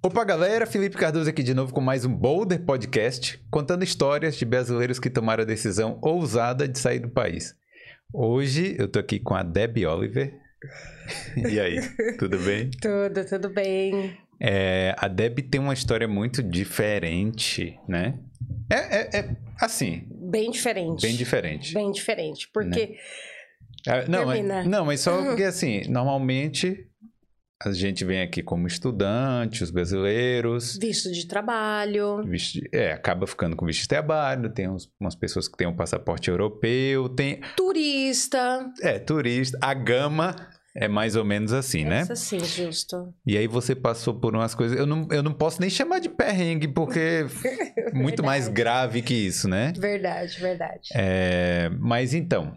Opa, galera! Felipe Cardoso aqui de novo com mais um Boulder Podcast, contando histórias de brasileiros que tomaram a decisão ousada de sair do país. Hoje eu tô aqui com a Debbie Oliver. E aí, tudo bem? Tudo, tudo bem. É, a Debbie tem uma história muito diferente, né? É, é, é assim, Bem diferente. bem diferente. Bem diferente. Porque. É, não, mas, não, mas só porque assim, normalmente a gente vem aqui como estudante, os brasileiros, Visto de trabalho. visto de- é, acaba ficando com visto de trabalho, tem uns- umas pessoas que têm um passaporte europeu, tem, Turista. é, turista, a gama é mais ou menos assim, né? Essa sim, justo. E aí você passou por umas coisas, eu não, eu não posso nem chamar de perrengue, porque é muito mais grave que isso, né? Verdade, verdade. É, mas então,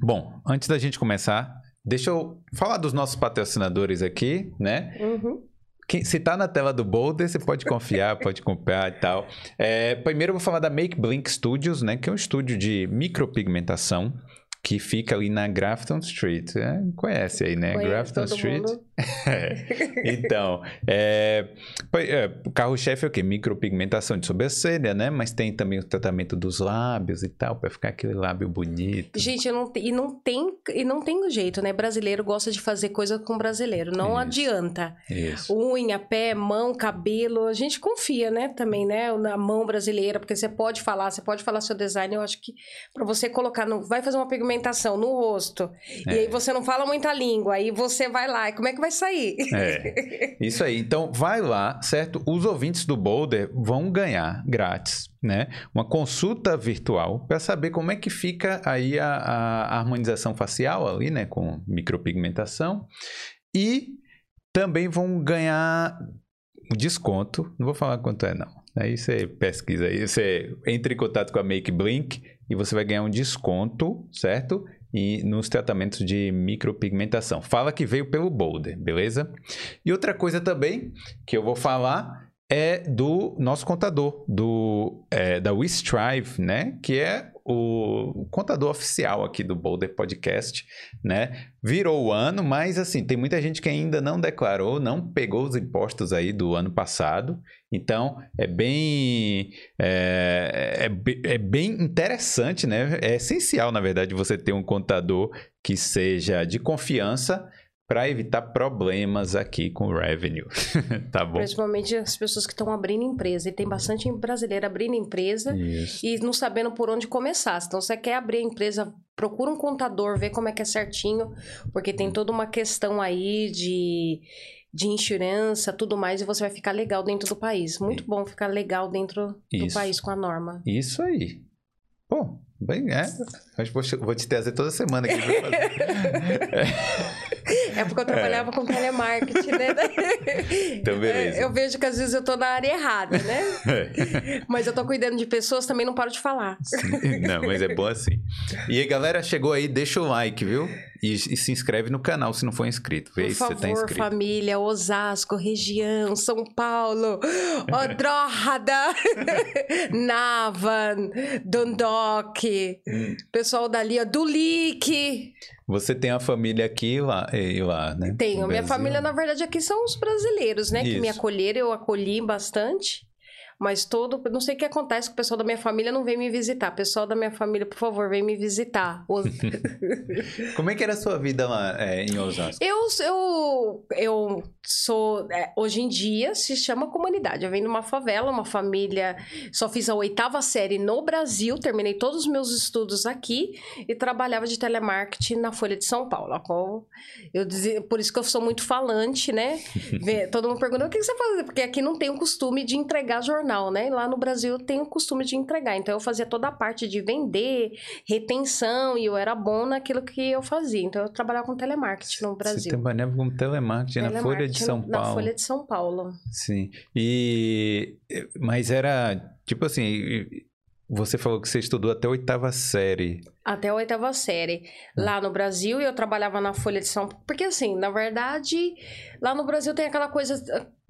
bom, antes da gente começar, deixa eu falar dos nossos patrocinadores aqui, né? Uhum. Quem- se tá na tela do Boulder, você pode confiar, pode comprar e tal. É, primeiro eu vou falar da Make Blink Studios, né? Que é um estúdio de micropigmentação que fica ali na Grafton Street. É, conhece aí, né? Conheço Grafton Street. mundo. É. Então, é, é, carro-chefe é o quê? Micropigmentação de sobrancelha, né? Mas tem também o tratamento dos lábios e tal, pra ficar aquele lábio bonito. Gente, não, e não tem e não tem jeito, né? Brasileiro gosta de fazer coisa com brasileiro. Não Isso. adianta. Isso. Unha, pé, mão, cabelo. A gente confia, né? Também, né? Na mão brasileira, porque você pode falar, você pode falar seu design. Eu acho que pra você colocar, no, vai fazer uma pigmentação no rosto. E É. aí você não fala muita língua. Aí você vai lá. E como é que vai sair? É, isso aí. Então, vai lá, certo? Os ouvintes do Boulder vão ganhar grátis, né? Uma consulta virtual para saber como é que fica aí a, a harmonização facial ali, né? Com micropigmentação. E também vão ganhar desconto. Não vou falar quanto é, não. Aí você pesquisa aí, você entra em contato com a Make Blink e você vai ganhar um desconto, certo? E nos tratamentos de micropigmentação. Fala que veio pelo Boulder, beleza? E outra coisa também que eu vou falar é do nosso contador, do, é, da WeStrive, né? Que é o contador oficial aqui do Boulder Podcast, né? Virou o ano, mas assim, tem muita gente que ainda não declarou, não pegou os impostos aí do ano passado. Então, é bem, é, é, é bem interessante, né? É essencial, na verdade, você ter um contador que seja de confiança para evitar problemas aqui com o revenue, tá bom? Principalmente as pessoas que estão abrindo empresa. E tem bastante brasileiro abrindo empresa. Isso. e não sabendo por onde começar. Então, você quer abrir a empresa, procura um contador, vê como é que é certinho, porque tem toda uma questão aí de, de insurância, tudo mais, e você vai ficar legal dentro do país. Muito bom ficar legal dentro do Isso. país com a norma. Isso aí. Pô, bem, é. Que vou, te trazer toda semana aqui pra fazer. É porque eu trabalhava com telemarketing, né? Então, beleza. Eu vejo que às vezes eu tô na área errada, né? Mas eu tô cuidando de pessoas, também não paro de falar. Sim. Não, mas é bom assim. E aí, galera, chegou aí, deixa o like, viu? E, e se inscreve no canal se não for inscrito. Vê Por se você tá favor, inscrito. família, Osasco, região, São Paulo, Odróhada, Navan, Dundalk, Hum. pessoal dali, ó, Dulique. Você tem a família aqui e lá, e lá né? Tenho. Minha família, na verdade, aqui são os brasileiros, né? Que me Isso. acolheram, eu acolhi bastante. Mas todo. Não sei o que acontece, que o pessoal da minha família não vem me visitar. Pessoal da minha família, por favor, vem me visitar. Como é que era a sua vida lá é, em Osasco? Eu, eu, eu sou. é, hoje em dia se chama comunidade. Eu venho de uma favela, uma família. Só fiz a oitava série no Brasil, terminei todos os meus estudos aqui e trabalhava de telemarketing na Folha de São Paulo. qual Eu dizia, por isso que eu sou muito falante, né? Todo mundo pergunta o que você faz? Porque aqui não tem o costume de entregar jornal, né? E lá no Brasil tem o costume de entregar. Então eu fazia toda a parte de vender, retenção, e eu era bom naquilo que eu fazia. Então eu trabalhava com telemarketing no Você Brasil. trabalhava como telemarketing na Folha de Telemarketing São Na Paulo. Folha de São Paulo. Sim. E. Mas era. Tipo assim. Você falou que você estudou até a oitava série. Até a oitava série. Lá no Brasil, eu trabalhava na Folha de São Paulo. Porque, assim, na verdade, lá no Brasil tem aquela coisa.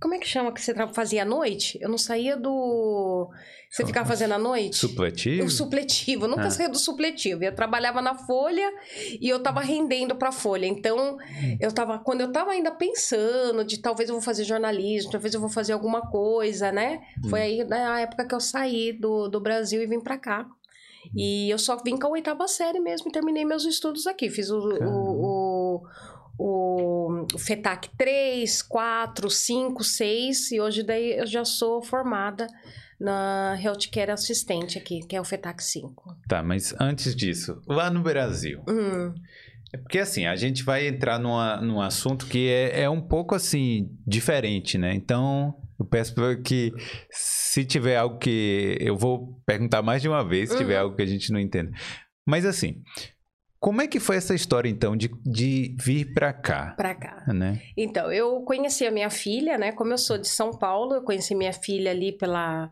Como é que chama que você fazia à noite? Eu não saía do. Você ficava fazendo à noite? Supletivo? O supletivo. Eu nunca ah. saía do supletivo. Eu trabalhava na Folha e eu tava rendendo pra Folha. Então, hum. eu tava. Quando eu tava ainda pensando de talvez eu vou fazer jornalismo, talvez eu vou fazer alguma coisa, né? Hum. Foi aí na época que eu saí do, do Brasil e vim pra cá. E eu só vim com a oitava série mesmo e terminei meus estudos aqui. Fiz o, o, o, o FETAC 3, 4, 5, 6 e hoje daí eu já sou formada na Healthcare Assistente aqui, que é o FETAC 5. Tá, mas antes disso, lá no Brasil... Hum. É porque assim, a gente vai entrar numa, num assunto que é, é um pouco assim, diferente, né? Então, eu peço que se tiver algo que. Eu vou perguntar mais de uma vez, se tiver uhum. algo que a gente não entenda. Mas assim, como é que foi essa história, então, de, de vir para cá? Para cá. Né? Então, eu conheci a minha filha, né? Como eu sou de São Paulo, eu conheci minha filha ali pela.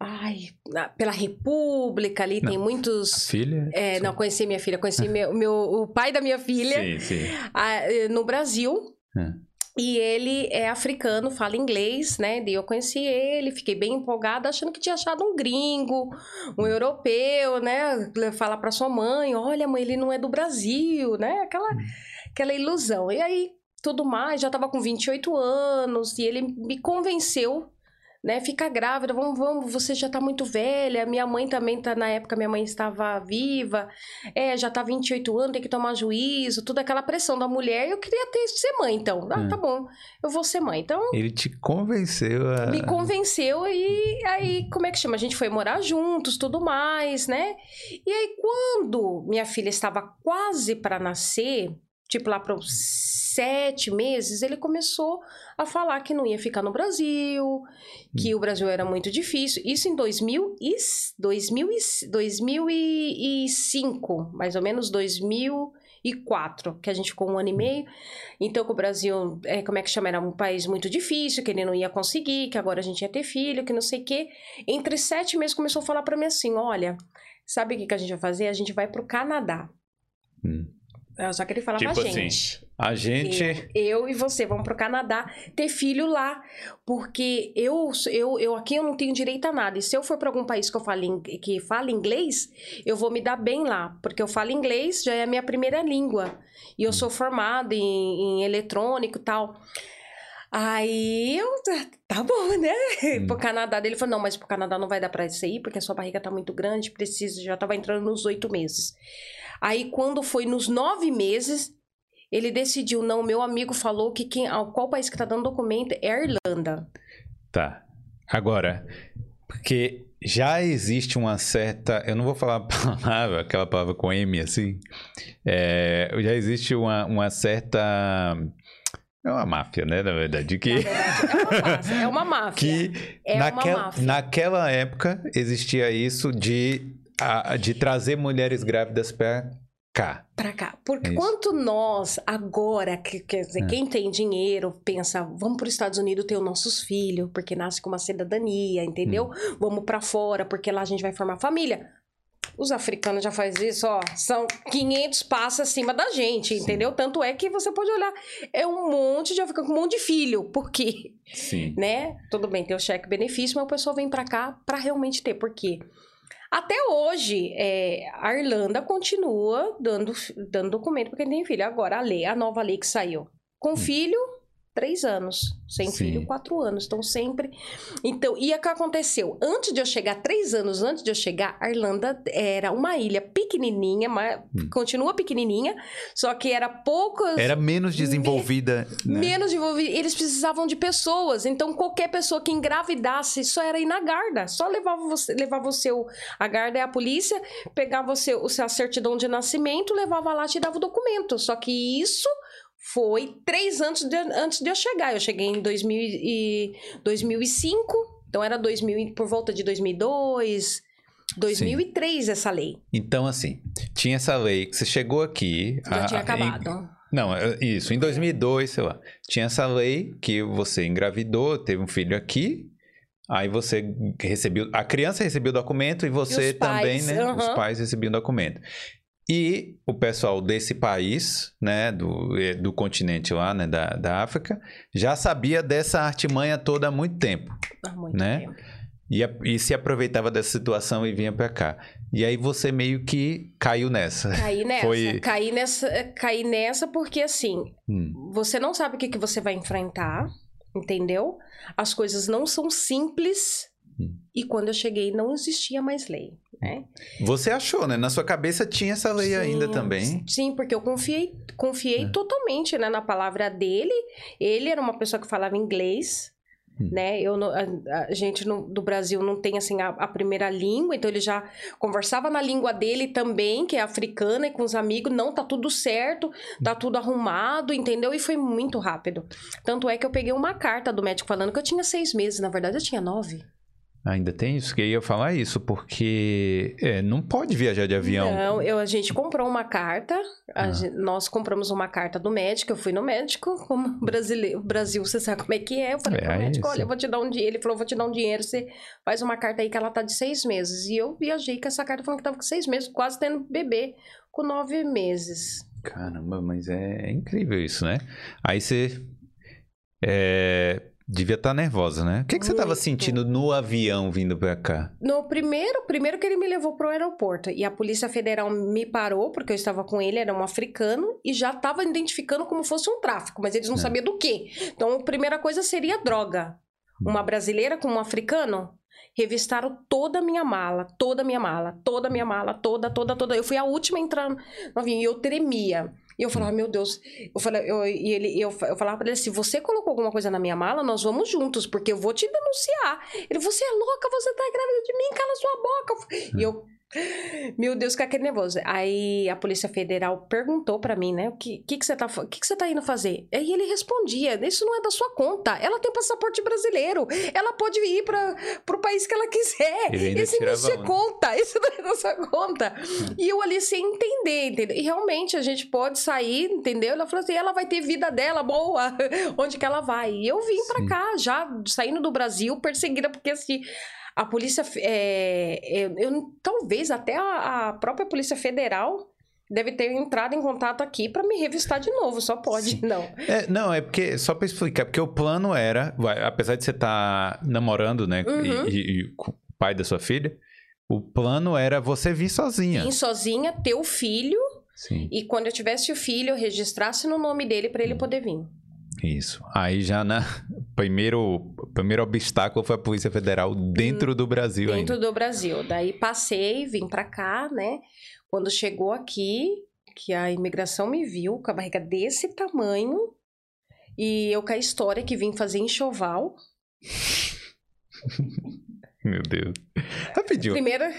Ai, pela República ali, não, tem muitos. Filha? É, não, conheci minha filha, conheci meu, meu, o pai da minha filha sim, sim. A, no Brasil. É. E ele é africano, fala inglês, né? E eu conheci ele, fiquei bem empolgada, achando que tinha achado um gringo, um europeu, né? Falar para sua mãe, olha, mãe, ele não é do Brasil, né? Aquela, hum. aquela ilusão. E aí, tudo mais, já tava com 28 anos, e ele me convenceu né? Fica grávida, vamos, vamos, você já tá muito velha. Minha mãe também tá, na época, minha mãe estava viva. É, já tá 28 anos, tem que tomar juízo, toda aquela pressão da mulher. Eu queria ter, ser mãe, então. Ah, tá hum. bom, eu vou ser mãe. Então. Ele te convenceu a. Me convenceu e aí, como é que chama? A gente foi morar juntos, tudo mais, né? E aí, quando minha filha estava quase para nascer, tipo lá para os sete meses, ele começou a falar que não ia ficar no Brasil, que o Brasil era muito difícil. Isso em 2000 e, 2000 e, 2005, mais ou menos 2004, que a gente ficou um ano e meio. Então, que o Brasil, é, como é que chama? Era um país muito difícil, que ele não ia conseguir, que agora a gente ia ter filho, que não sei o quê. Entre sete meses começou a falar para mim assim: olha, sabe o que, que a gente vai fazer? A gente vai pro Canadá. Hum. Só que ele falava tipo a assim, gente. Assim, a gente. Eu, eu, e você vamos pro Canadá ter filho lá. Porque eu, eu, eu aqui eu não tenho direito a nada. E se eu for para algum país que eu falo, que fala inglês, eu vou me dar bem lá. Porque eu falo inglês, já é a minha primeira língua. E eu sou formada em, em eletrônico e tal. Aí eu, tá bom, né? Hum. Pro Canadá. Ele falou: não, mas pro Canadá não vai dar pra isso aí, porque a sua barriga tá muito grande, precisa, já tava entrando nos oito meses. Aí, quando foi nos nove meses, ele decidiu, não, meu amigo falou que quem, qual país que tá dando documento é a Irlanda. Tá. Agora, porque já existe uma certa. Eu não vou falar a palavra, aquela palavra com M assim. É, já existe uma, uma certa. É uma máfia, né? Na verdade. Que... é uma máfia. que é naquel... uma máfia. naquela época existia isso de a, de trazer mulheres grávidas para cá. Para cá. Porque é quanto nós, agora, que, quer dizer, é. quem tem dinheiro, pensa, vamos para os Estados Unidos ter os nossos filhos, porque nasce com uma cidadania, entendeu? Hum. Vamos para fora, porque lá a gente vai formar família. Os africanos já fazem isso, ó, são 500 passos acima da gente, Sim. entendeu? Tanto é que você pode olhar, é um monte de africano com um monte de filho, porque, Sim. né? Tudo bem, tem o cheque benefício, mas o pessoal vem para cá para realmente ter, porque quê? Até hoje, é, a Irlanda continua dando, dando documento para quem tem filho. Agora, a lei, a nova lei que saiu. Com hum. filho, três anos. Sem Sim. filho, quatro anos. Então, sempre. Então, e o que aconteceu? Antes de eu chegar, três anos antes de eu chegar, a Irlanda era uma ilha pequenininha, mas hum. continua pequenininha, só que era poucas. Era menos desenvolvida. Me, né? Menos desenvolvida. Eles precisavam de pessoas. Então, qualquer pessoa que engravidasse só era ir na guarda. Só levava você, levava o seu. A guarda é a polícia, pegava o seu, o seu certidão de nascimento, levava lá, te dava o documento. Só que isso foi três anos de, antes de eu chegar. Eu cheguei em 2000 e, 2005, então era 2000, por volta de 2002, 2003 Sim. essa lei. Então, assim, tinha essa lei que você chegou aqui... Já a, tinha acabado. Em, não, isso, em 2002, sei lá. Tinha essa lei que você engravidou, teve um filho aqui, Aí você recebeu, a criança recebeu o documento e você e também, né? Uhum. Os pais recebiam o documento. E o pessoal desse país, né, do, eh, do continente lá, né, da, da África, já sabia dessa artimanha toda há muito tempo. Há muito Né? tempo. E, e se aproveitava dessa situação e vinha pra cá. E aí você meio que caiu nessa. Caí nessa. Foi- Caí nessa. Caí nessa porque assim, Hum, você não sabe o que, que você vai enfrentar, entendeu? As coisas não são simples. Hum. E quando eu cheguei, não existia mais lei. Né? Você achou, né? Na sua cabeça tinha essa lei ainda Sim, também. Sim, porque eu confiei, confiei É. totalmente né, na palavra dele. Ele era uma pessoa que falava inglês. Hum. Né? Eu, a, a gente no- do Brasil não tem assim a, a primeira língua, então ele já conversava na língua dele também, que é africana, e com os amigos, não, tá tudo certo, tá tudo arrumado, entendeu? E foi muito rápido. Tanto é que eu peguei uma carta do médico falando que eu tinha seis meses, na verdade eu tinha nove. Ainda tem isso? Que eu ia falar isso, porque é, não pode viajar de avião. Não, eu, a gente comprou uma carta. Ah. gen- nós compramos uma carta do médico. Eu fui no médico, como brasileiro, Brasil, você sabe como é que é. Eu falei É, pro é médico: isso. olha, eu vou te dar um dinheiro. Ele falou: vou te dar um dinheiro, você faz uma carta aí que ela tá de seis meses. E eu viajei com essa carta falando que tava com seis meses, quase tendo bebê com nove meses. Caramba, mas é, é incrível isso, né? Aí você é, devia estar nervosa, né? O que, que você estava sentindo no avião vindo pra cá? No primeiro, primeiro que ele me levou pro aeroporto e a Polícia Federal me parou porque eu estava com ele, era um africano e já estava identificando como fosse um tráfico, mas eles não É. sabiam do que. Então, a primeira coisa seria droga. Uma brasileira com um africano revistaram toda a minha mala, toda a minha mala, toda a minha mala, toda, toda, toda. Eu fui a última a entrar no avião e eu tremia. E eu falava, meu Deus, eu falei, eu, e ele, eu, eu falava pra ele, se você colocou alguma coisa na minha mala, nós vamos juntos, porque eu vou te denunciar. Ele, você é louca, você tá grávida de mim, cala sua boca. E eu, meu Deus, fica aquele nervoso. Aí a Polícia Federal perguntou pra mim, né, o que, que, que, você tá, o que, que você tá indo fazer? Aí ele respondia, isso não é da sua conta, ela tem passaporte brasileiro, ela pode ir para pro país que ela quiser. Esse não é conta, isso não é da sua conta. E eu ali sem entender, entendeu? E realmente a gente pode sair, entendeu? Ela falou assim, ela vai ter vida dela boa, onde que ela vai. E eu vim pra Sim. cá, já saindo do Brasil, perseguida, porque assim, a polícia, é, é, eu, talvez até a, a própria Polícia Federal deve ter entrado em contato aqui pra me revistar de novo, só pode, Sim. não. É, não, é porque, só pra explicar, porque o plano era, apesar de você estar namorando, né, Uhum. e, e- com o pai da sua filha, o plano era você vir sozinha. Vim sozinha, ter o filho, Sim, e quando eu tivesse o filho, eu registrasse no nome dele pra ele Hum. poder vir. Isso. Aí já na primeiro, primeiro obstáculo foi a Polícia Federal dentro do Brasil ainda. dentro do Brasil. Daí passei, vim pra cá, né? Quando chegou aqui, que a imigração me viu com a barriga desse tamanho, e eu com a história que vim fazer enxoval. Meu Deus. Rapidinho. Primeira,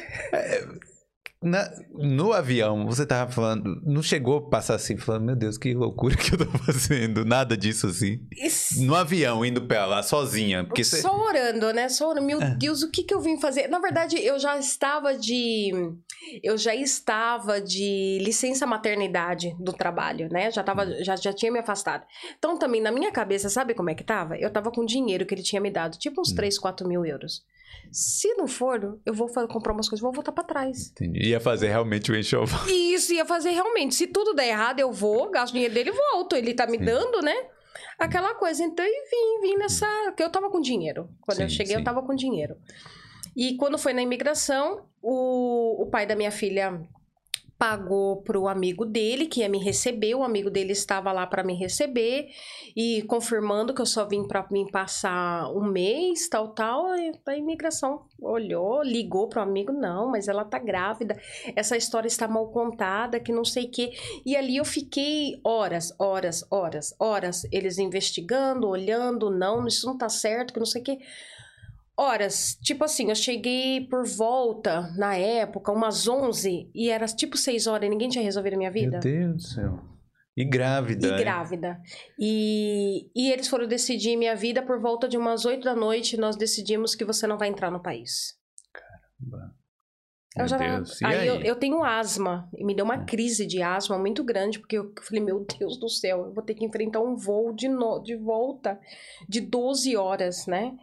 Na- no avião, você tava falando, não chegou a passar assim, falando, meu Deus, que loucura que eu tô fazendo. Nada disso assim. Isso. No avião, indo pra lá, sozinha. Porque você. Só orando, né? Só orando. Meu É. Deus, o que que eu vim fazer? Na verdade, eu já estava de... Eu já estava de licença maternidade do trabalho, né? Já, tava, Hum. já, já tinha me afastado. Então, também, na minha cabeça, sabe como é que tava? Eu tava com dinheiro que ele tinha me dado. Tipo uns Hum. 3, 4 mil euros. Se não for, eu vou comprar umas coisas, vou voltar pra trás. Entendi. Ia fazer realmente o enxoval. Isso ia fazer realmente. Se tudo der errado, eu vou, gasto dinheiro dele e volto. Ele tá me Sim. dando, né? Aquela coisa. Então, e vim, vim nessa. Porque eu tava com dinheiro. Quando eu Sim, cheguei, sim. eu tava com dinheiro. E quando foi na imigração, o, o pai da minha filha pagou pro amigo dele que ia me receber. O amigo dele estava lá para me receber e confirmando que eu só vim para mim passar um mês, tal, tal. A imigração olhou, ligou pro amigo, não, mas ela tá grávida. Essa história está mal contada, que não sei o. E ali eu fiquei horas, horas, horas, horas, eles investigando, olhando, não, isso não tá certo, que não sei o quê. Horas, tipo assim, eu cheguei por volta, na época, umas 11, e era tipo 6 horas e ninguém tinha resolvido a minha vida. Meu Deus do céu. E grávida. E hein? grávida. E, e eles foram decidir minha vida por volta de umas 8 da noite. Nós decidimos que você não vai entrar no país. Eu já, Deus. Aí, aí? Eu, eu tenho asma. E me deu Hum. uma crise de asma muito grande, porque eu falei, meu Deus do céu, eu vou ter que enfrentar um voo de, no, de volta de 12 horas, né?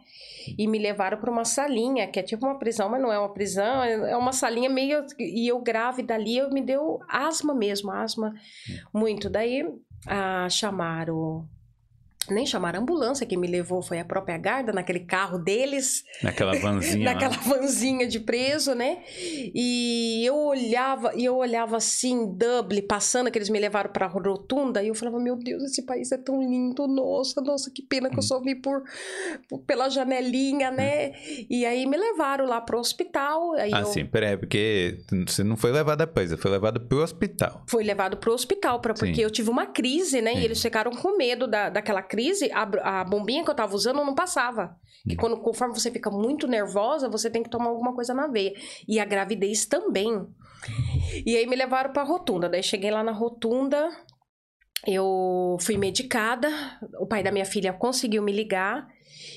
E me levaram para uma salinha, que é tipo uma prisão, mas não é uma prisão, é uma salinha meio. E eu grávida ali, eu me deu asma mesmo, asma muito. Daí ah, chamaram. Nem chamaram a ambulância, quem me levou foi a própria guarda, naquele carro deles Naquela vanzinha naquela vanzinha de preso, né? E eu olhava, e eu olhava assim, Dublin, passando, que eles me levaram pra rotunda, e eu falava, meu Deus, esse país é tão lindo, nossa, nossa, que pena que eu só vi por, por- pela janelinha, né? E aí me levaram lá pro hospital, aí Ah, eu sim, peraí, porque você não foi levada você foi levada pro hospital. fui levado pro hospital, pra, porque Sim. eu tive uma crise, né? Sim. E eles ficaram com medo da, daquela crise, a, a bombinha que eu tava usando não passava. Que Hum. quando, conforme você fica muito nervosa, você tem que tomar alguma coisa na veia. E a gravidez também. E aí me levaram pra rotunda. Daí cheguei lá na rotunda, eu fui medicada. O pai da minha filha conseguiu me ligar.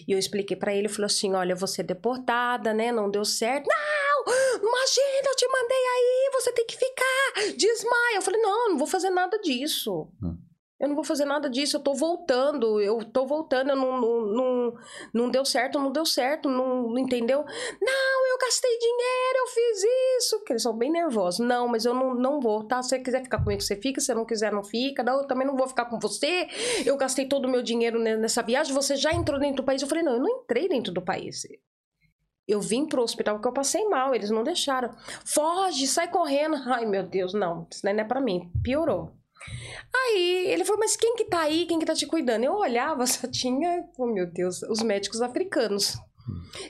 E eu expliquei pra ele, falou assim: olha, eu vou ser deportada, né? Não deu certo. Não! Imagina, eu te mandei aí, você tem que ficar. Desmaia. Eu falei, não, não vou fazer nada disso. Hum. Eu não vou fazer nada disso, eu tô voltando, eu tô voltando, eu não, não, não, não deu certo, não deu certo, não, entendeu? Não, eu gastei dinheiro, eu fiz isso. Porque eles são bem nervosos. Não, mas eu não, não vou, tá? Se você quiser ficar comigo, você fica. Se você não quiser, não fica. Não, eu também não vou ficar com você. Eu gastei todo o meu dinheiro ne- nessa viagem. Você já entrou dentro do país? Eu falei, não, eu não entrei dentro do país. Eu vim pro hospital porque eu passei mal, eles não deixaram. Foge, sai correndo. Ai, meu Deus, não, isso não é pra mim. Piorou. Aí ele falou, mas quem que tá aí? Quem que tá te cuidando? Eu olhava, só tinha, oh meu Deus, os médicos africanos.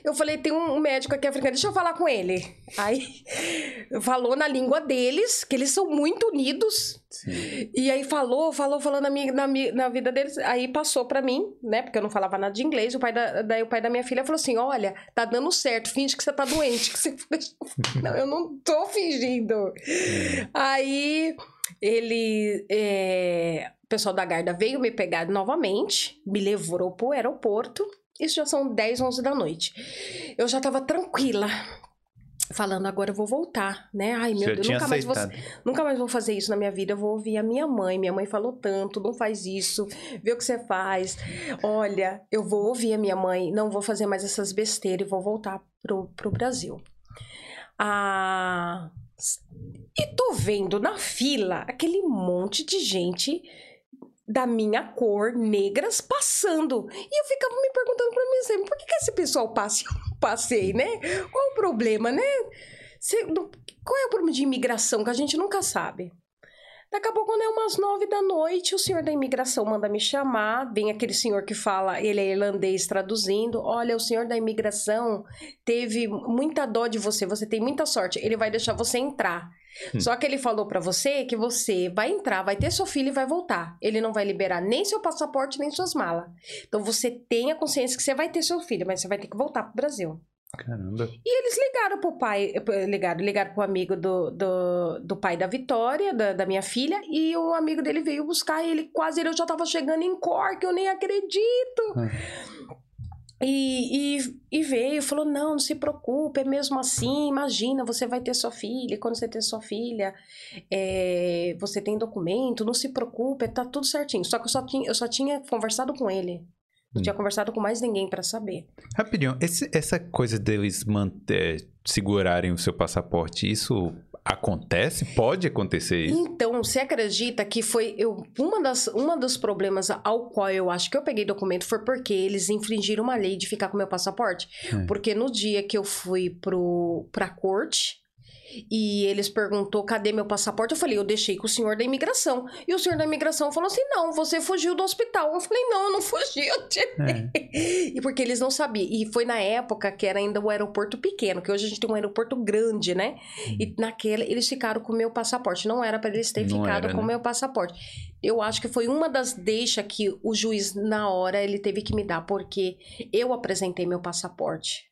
Eu falei, tem um médico aqui africano, deixa eu falar com ele. Aí falou na língua deles, que eles são muito unidos. Sim. E aí falou, falou, falou na, minha, na, na vida deles. Aí passou pra mim, né? Porque eu não falava nada de inglês. O pai da, daí o pai da minha filha falou assim: Olha, tá dando certo, finge que você tá doente. Que você... não, eu não tô fingindo. Aí ele. é, O pessoal da guarda veio me pegar novamente, me levou pro aeroporto. Isso já são 10, 11 da noite. Eu já tava tranquila. Falando, agora eu vou voltar, né? Ai, meu Deus, nunca mais vou. Nunca mais vou fazer isso na minha vida. Eu vou ouvir a minha mãe. Minha mãe falou tanto, não faz isso. Vê o que você faz. Olha, eu vou ouvir a minha mãe. Não vou fazer mais essas besteiras e vou voltar pro, pro Brasil. Ah, e tô vendo na fila aquele monte de gente da minha cor, negras, passando. E eu ficava me perguntando pra mim sempre, por que, que esse pessoal passa eu passei, né? Qual o problema, né? Qual é o problema de imigração que a gente nunca sabe? Daqui a pouco, quando é umas nove da noite, o senhor da imigração manda me chamar. Vem aquele senhor que fala, ele é irlandês traduzindo. Olha, o senhor da imigração teve muita dó de você, você tem muita sorte. Ele vai deixar você entrar. Só que ele falou pra você que você vai entrar, vai ter seu filho e vai voltar. Ele não vai liberar nem seu passaporte, nem suas malas. Então você tenha consciência que você vai ter seu filho, mas você vai ter que voltar pro Brasil. Caramba. E eles ligaram pro pai, eh, ligaram, ligaram pro amigo do, do, do pai da Vitória, da, da minha filha, e o amigo dele veio buscar ele quase, ele já tava chegando em Cork, eu nem acredito. E, e, e veio, falou, não, não se preocupe, é mesmo assim, imagina, você vai ter sua filha, e quando você ter sua filha, é, você tem documento, não se preocupe, tá tudo certinho. Só que eu só tinha, eu só tinha conversado com ele. Não Hum. tinha conversado com mais ninguém pra saber. Rapidinho, esse- essa coisa deles manter, segurarem o seu passaporte, isso acontece? Pode acontecer isso? Então, você acredita que foi eu, uma das uma dos problemas ao qual eu acho que eu peguei documento foi porque eles infringiram uma lei de ficar com meu passaporte? É. Porque no dia que eu fui pro pra corte e eles perguntou cadê meu passaporte, eu falei, eu deixei com o senhor da imigração. E o senhor da imigração falou assim: "Não, você fugiu do hospital". Eu falei: "Não, eu não fugi, eu tirei". É. E porque eles não sabiam. E foi na época que era ainda o aeroporto pequeno, que hoje a gente tem um aeroporto grande, né? E naquele eles ficaram com o meu passaporte. Não era para eles terem Não ficado era, com o né? meu passaporte. Eu acho que foi uma das deixas que o juiz, na hora, ele teve que me dar, porque eu apresentei meu passaporte.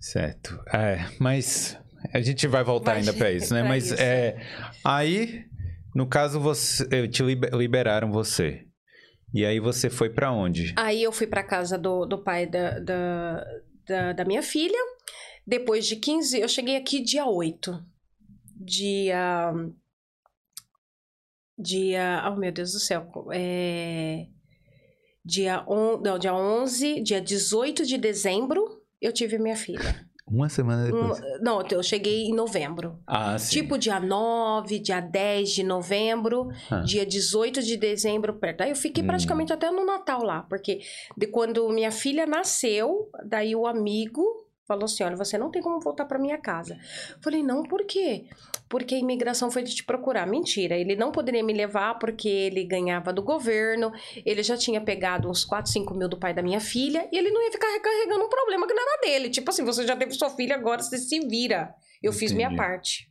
Certo. É, mas a gente vai voltar Vai ainda pra isso, né? pra mas isso. é. Aí, no caso, você te liber- liberaram você. E aí você foi pra onde? Aí eu fui para casa do, do pai da, da, da, da minha filha. Depois de 15, eu cheguei aqui dia 8. Dia. Dia. Oh, meu Deus do céu. É, dia, on, não, dia 11, dia 18 de dezembro, eu tive minha filha. Uma semana depois. Um, não, eu cheguei em novembro. Ah, sim. Tipo dia 9, dia 10 de novembro, Ah. dia 18 de dezembro, perto. Daí eu fiquei Hum. praticamente até no Natal lá, porque de quando minha filha nasceu, daí o amigo falou assim: olha, você não tem como voltar para minha casa. Falei, não, por quê? Porque a imigração foi de te procurar. Mentira, ele não poderia me levar porque ele ganhava do governo, ele já tinha pegado uns 4, 5 mil do pai da minha filha e ele não ia ficar recarregando um problema que não era dele. Tipo assim, você já teve sua filha, agora você se vira. Eu fiz minha Entendi. parte.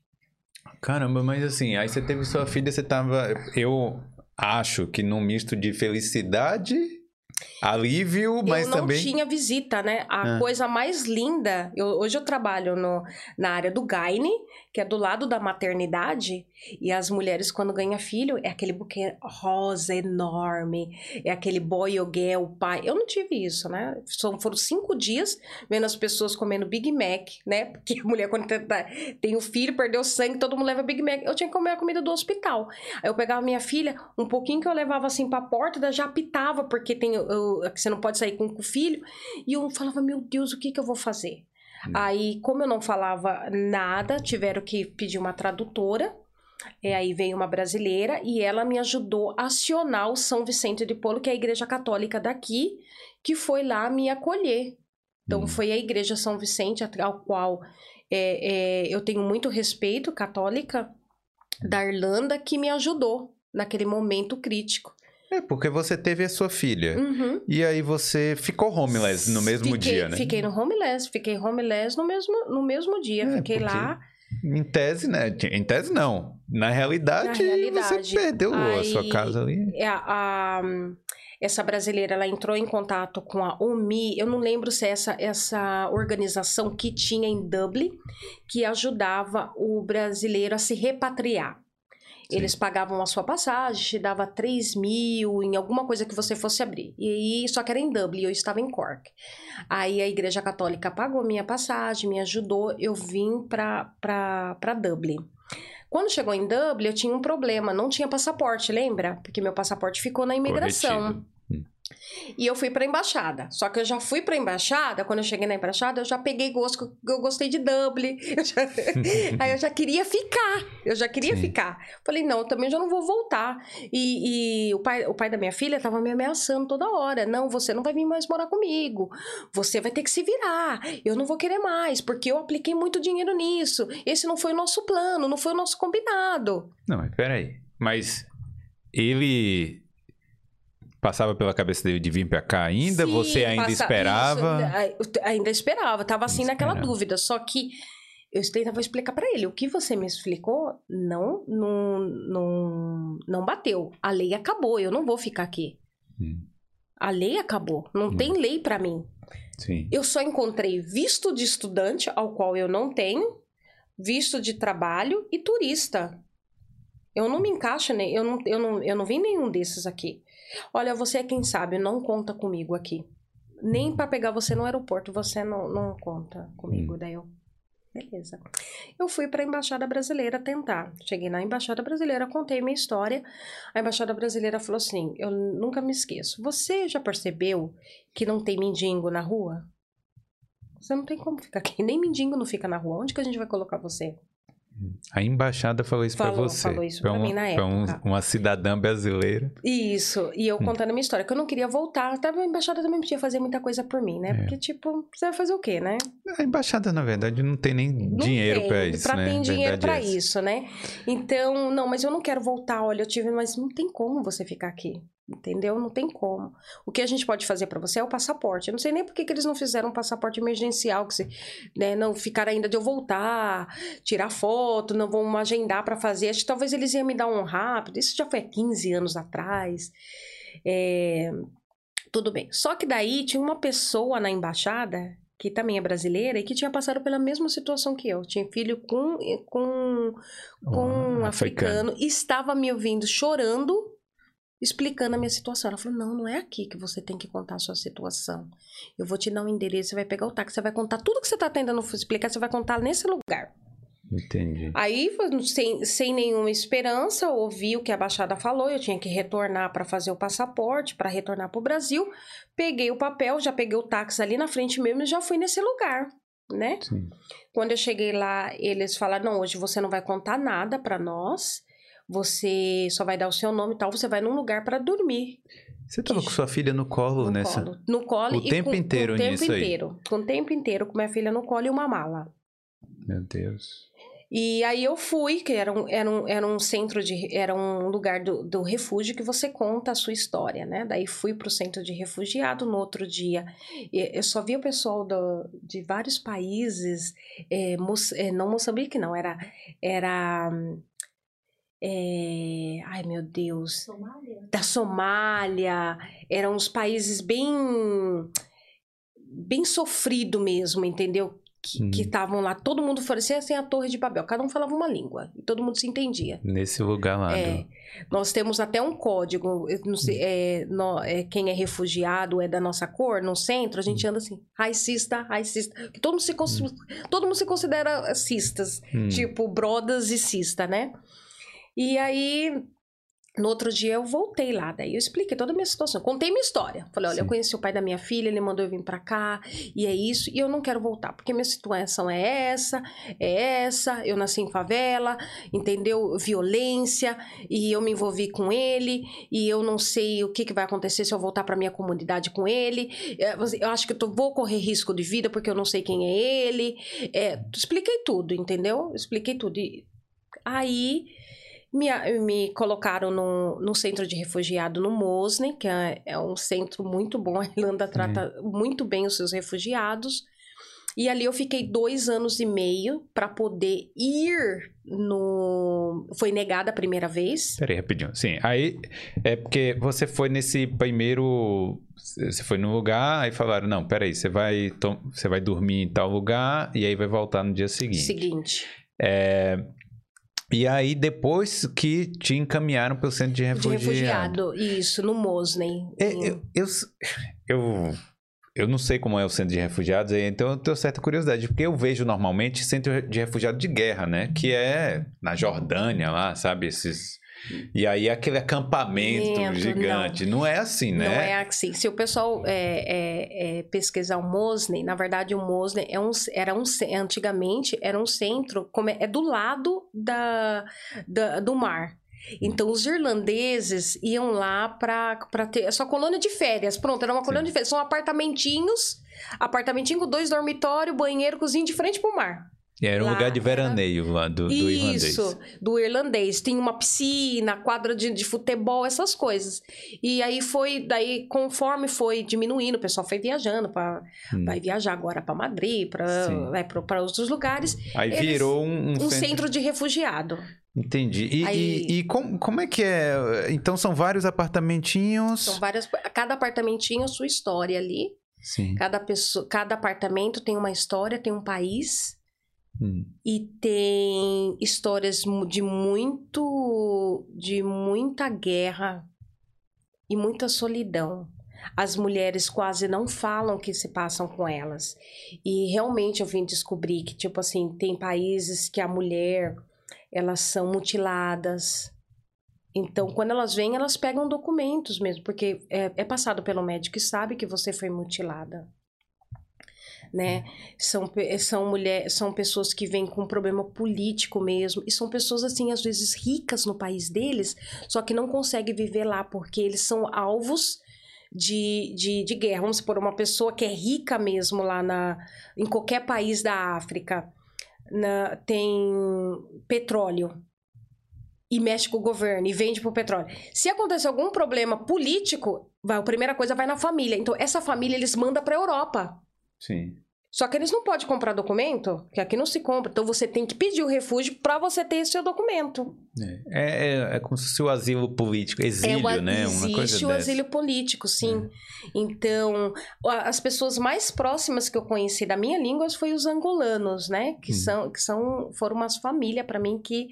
Caramba, mas assim, aí você teve sua filha, você tava. Eu acho que num misto de felicidade, alívio, mas eu não também. tinha visita, né? A Ah. coisa mais linda. eu- hoje eu trabalho no, na área do Gaine, que é do lado da maternidade. E as mulheres, quando ganham filho, é aquele buquê rosa enorme, é aquele boy ou girl, pai. Eu não tive isso, né? São, foram cinco dias vendo as pessoas comendo Big Mac, né? Porque a mulher, quando tem o filho, perdeu sangue, todo mundo leva Big Mac. Eu tinha que comer a comida do hospital. Aí eu pegava minha filha, um pouquinho que eu levava assim pra porta, já apitava, porque tem, o- que você não pode sair com, com o filho. E eu falava, meu Deus, o que que eu vou fazer? Hum. Aí, como eu não falava nada, tiveram que pedir uma tradutora. E aí veio uma brasileira e ela me ajudou a acionar o São Vicente de Polo, que é a igreja católica daqui, que foi lá me acolher. Então, Hum. foi a igreja São Vicente, ao qual é, é, eu tenho muito respeito, católica, da Irlanda, que me ajudou naquele momento crítico. É, porque você teve a sua filha. Uhum. E aí você ficou homeless no mesmo Fiquei- dia, né? Fiquei no homeless, fiquei homeless no mesmo, no mesmo dia. É, fiquei lá. Em tese, né? Em tese, não. Na realidade, Na realidade. você perdeu a sua Aí- casa ali. É, a- a- essa brasileira, ela entrou em contato com a OMI. Eu não lembro se é essa, essa organização que tinha em Dublin, que ajudava o brasileiro a se repatriar. Sim. Eles pagavam a sua passagem, te dava 3 mil em alguma coisa que você fosse abrir. E só que era em Dublin, eu estava em Cork. Aí a Igreja Católica pagou minha passagem, me ajudou, eu vim para Dublin. Quando chegou em Dublin, eu tinha um problema, não tinha passaporte, lembra? Porque meu passaporte ficou na imigração. Corretido. E eu fui pra embaixada. Só que eu já fui pra embaixada, quando eu cheguei na embaixada, eu já peguei gosto, eu gostei de Dublin. Eu já- Aí eu já queria ficar. Eu já queria Sim. ficar. Falei, não, eu também já não vou voltar. E, e o, pai, o pai da minha filha tava me ameaçando toda hora. Não, você não vai vir mais morar comigo. Você vai ter que se virar. Eu não vou querer mais, porque eu apliquei muito dinheiro nisso. Esse não foi o nosso plano, não foi o nosso combinado. Não, mas peraí. Mas ele passava pela cabeça dele de vir pra cá ainda? Sim, você ainda passa- esperava? isso, ainda esperava. Tava assim naquela Esperava. dúvida. Só que eu tentava explicar pra ele. O que você me explicou não, não, não, não bateu. A lei acabou. Eu não vou ficar aqui. Hum, A lei acabou. Não Hum. tem lei pra mim. sim. Eu só encontrei visto de estudante, ao qual eu não tenho, visto de trabalho e turista. Eu não me encaixo, né? eu, não, eu, não, eu não vi nenhum desses aqui. Olha, você é quem sabe, não conta comigo aqui. Nem pra pegar você no aeroporto, você não, não conta comigo. Daí eu, beleza. Eu fui pra embaixada brasileira tentar. Cheguei na embaixada brasileira, contei minha história. A embaixada brasileira falou assim: eu nunca me esqueço. Você já percebeu que não tem mendigo na rua? Você não tem como ficar aqui. Nem mendigo não fica na rua. Onde que a gente vai colocar você? A embaixada falou isso pra Falou- você. falou isso pra uma, mim na pra um- época. uma cidadã brasileira. Isso. E eu contando a minha história, que eu não queria voltar. Até a embaixada também podia fazer muita coisa por mim, né? É. Porque, tipo, você vai fazer o quê, né? A embaixada, na verdade, não tem nem Não dinheiro pra isso, pra né? tem dinheiro Verdade é isso, né? Então, não, mas eu não quero voltar. Olha, eu tive, mas não tem como você ficar aqui. Entendeu? Não tem como. O que a gente pode fazer pra você é o passaporte. Eu não sei nem por que, que eles não fizeram um passaporte emergencial, que se, né, não ficar ainda de eu voltar, tirar foto, não vão agendar pra fazer. Acho que talvez eles iam me dar um rápido. Isso já foi há 15 anos atrás. É, Tudo bem. Só que daí tinha uma pessoa na embaixada que também é brasileira e que tinha passado pela mesma situação que eu. Tinha filho com, com, com Um um africano. e estava me ouvindo chorando explicando a minha situação. Ela falou: não, não é aqui que você tem que contar a sua situação. Eu vou te dar um endereço, você vai pegar o táxi, você vai contar tudo que você está tentando explicar, você vai contar nesse lugar. Entendi. Aí, sem, sem nenhuma esperança, ouvi o que a Baixada falou, eu tinha que retornar para fazer o passaporte, para retornar para o Brasil. Peguei o papel, já peguei o táxi ali na frente mesmo e já fui nesse lugar, né? Sim. Quando eu cheguei lá, eles falaram: não, hoje você não vai contar nada para nós, você só vai dar o seu nome e tal, você vai num lugar para dormir. Você estava com sua filha no colo no nessa? Colo. No colo o tempo com, inteiro o tempo nisso inteiro, aí. Com o tempo inteiro, com minha filha no colo e uma mala. Meu Deus. E aí eu fui, que era um, era um, era um centro de. Era um lugar do, do refúgio que você conta a sua história, né? Daí fui pro centro de refugiado no outro dia. Eu só vi o pessoal do, de vários países, é, é, não Moçambique, não, era. Era. É, ai meu Deus. Somália? Da Somália. Eram uns países bem. bem sofrido mesmo, entendeu? que estavam lá, todo mundo parecia assim a Torre de Babel, cada um falava uma língua e todo mundo se entendia. Nesse lugar lá. É, do... Nós temos até um código, sei, é, no, é, quem é refugiado é da nossa cor, no centro, a gente anda assim, racista, racista, todo mundo se, hum. todo mundo se considera cistas, hum. tipo brodas e cista, né? E aí no outro dia eu voltei lá, daí eu expliquei toda a minha situação, contei minha história. Falei, olha, Sim. eu conheci o pai da minha filha, ele mandou eu vir para cá, e é isso, e eu não quero voltar, porque minha situação é essa, é essa, eu nasci em favela, entendeu? Violência, e eu me envolvi com ele, e eu não sei o que, que vai acontecer se eu voltar para minha comunidade com ele. É, eu acho que eu tô, vou correr risco de vida porque eu não sei quem é ele. É, expliquei tudo, entendeu? Expliquei tudo. E aí me, me colocaram no, no centro de refugiado no Mosne, que é, é um centro muito bom. A Irlanda trata uhum. muito bem os seus refugiados. E ali eu fiquei dois anos e meio para poder ir no. Foi negada a primeira vez. Peraí, rapidinho. Sim, aí é porque você foi nesse primeiro. Você foi no lugar, aí falaram: não, peraí, você vai, você vai dormir em tal lugar e aí vai voltar no dia seguinte. Seguinte. É, e aí, depois que te encaminharam para o centro de refugiado. De refugiado, isso, no Mosley. É, eu, eu, eu, eu, não sei como é o centro de refugiados, então eu tenho certa curiosidade, porque eu vejo normalmente centro de refugiado de guerra, né? Que é na Jordânia lá, sabe? Esses e aí aquele acampamento Lento, gigante. Não. não. é assim, né? Não é assim. Se o pessoal é, é, é, pesquisar o Mosley, na verdade o Mosley é um, era um, antigamente era um centro, como é, é do lado da, da, do mar. Então, os irlandeses iam lá para ter. Essa colônia de férias. Pronto, era uma colônia Sim. de férias. São apartamentinhos, apartamentinho com dois dormitórios, banheiro, cozinha de frente pro mar. E era um lá, lugar de veraneio lá do, do irlandês. Isso, do irlandês. Tem uma piscina, quadra de, de futebol, essas coisas. E aí foi, daí conforme foi diminuindo, o pessoal foi viajando, pra, hum. vai viajar agora para Madrid, para outros lugares. Aí Eles, virou um, um, um centro... centro de refugiado. Entendi. E, Aí, e, e como, como é que é? Então são vários apartamentinhos. São várias. Cada apartamentinho a sua história ali. Sim. Cada pessoa, cada apartamento tem uma história, tem um país. Hum. E tem histórias de muito. de muita guerra e muita solidão. As mulheres quase não falam o que se passam com elas. E realmente eu vim descobrir que, tipo assim, tem países que a mulher, elas são mutiladas. Então, quando elas vêm, elas pegam documentos mesmo, porque é, é passado pelo médico e sabe que você foi mutilada né? São, são mulheres, são pessoas que vêm com problema político mesmo, e são pessoas assim, às vezes ricas no país deles, só que não conseguem viver lá porque eles são alvos de, de, de guerra. Vamos supor, uma pessoa que é rica mesmo lá na, em qualquer país da África, na, tem petróleo e mexe com o governo e vende pro petróleo. Se acontecer algum problema político, vai, a primeira coisa vai na família. Então, essa família eles mandam pra Europa. Sim. Só que eles não podem comprar documento, que aqui não se compra. Então você tem que pedir o refúgio para você ter esse seu documento. É, é, é como se fosse o asilo político, exílio, é o, né? Existe Uma coisa o dessa. asilo político, sim. É. Então, as pessoas mais próximas que eu conheci da minha língua foi os angolanos, né? Que, hum. são, que são, foram umas famílias para mim que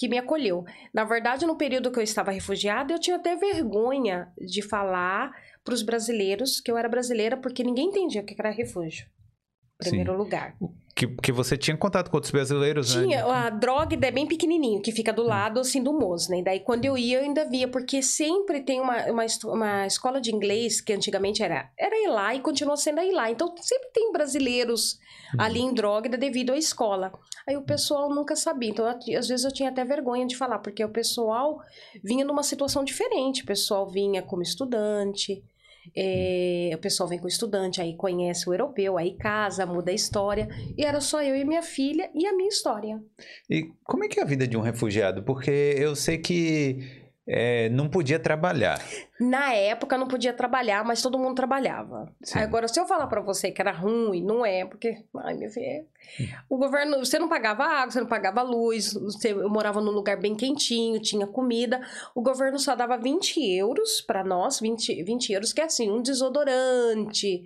que me acolheu. Na verdade, no período que eu estava refugiada, eu tinha até vergonha de falar para os brasileiros que eu era brasileira, porque ninguém entendia o que era refúgio. Em primeiro Sim. lugar. Que, que você tinha contato com outros brasileiros, né? Tinha, a droga é bem pequenininho, que fica do lado, assim, do Mosney. Daí, quando eu ia, eu ainda via, porque sempre tem uma, uma, uma escola de inglês, que antigamente era, era Ilá e continua sendo a Ilá. Então, sempre tem brasileiros ali em Dróguida devido à escola. Aí o pessoal nunca sabia. Então, eu- às vezes eu tinha até vergonha de falar, porque o pessoal vinha numa situação diferente. O pessoal vinha como estudante, é, o pessoal vem com estudante, aí conhece o europeu, aí casa, muda a história. E era só eu e minha filha e a minha história. E como é que é a vida de um refugiado? Porque eu sei que é, não podia trabalhar. Na época não podia trabalhar, mas todo mundo trabalhava. Sim. Agora, se eu falar pra você que era ruim, não é, porque, ai, meu filho, o governo, você não pagava água, você não pagava luz, você eu morava num lugar bem quentinho, tinha comida. O governo só dava 20 euros pra nós, 20, 20 euros, que é assim, um desodorante,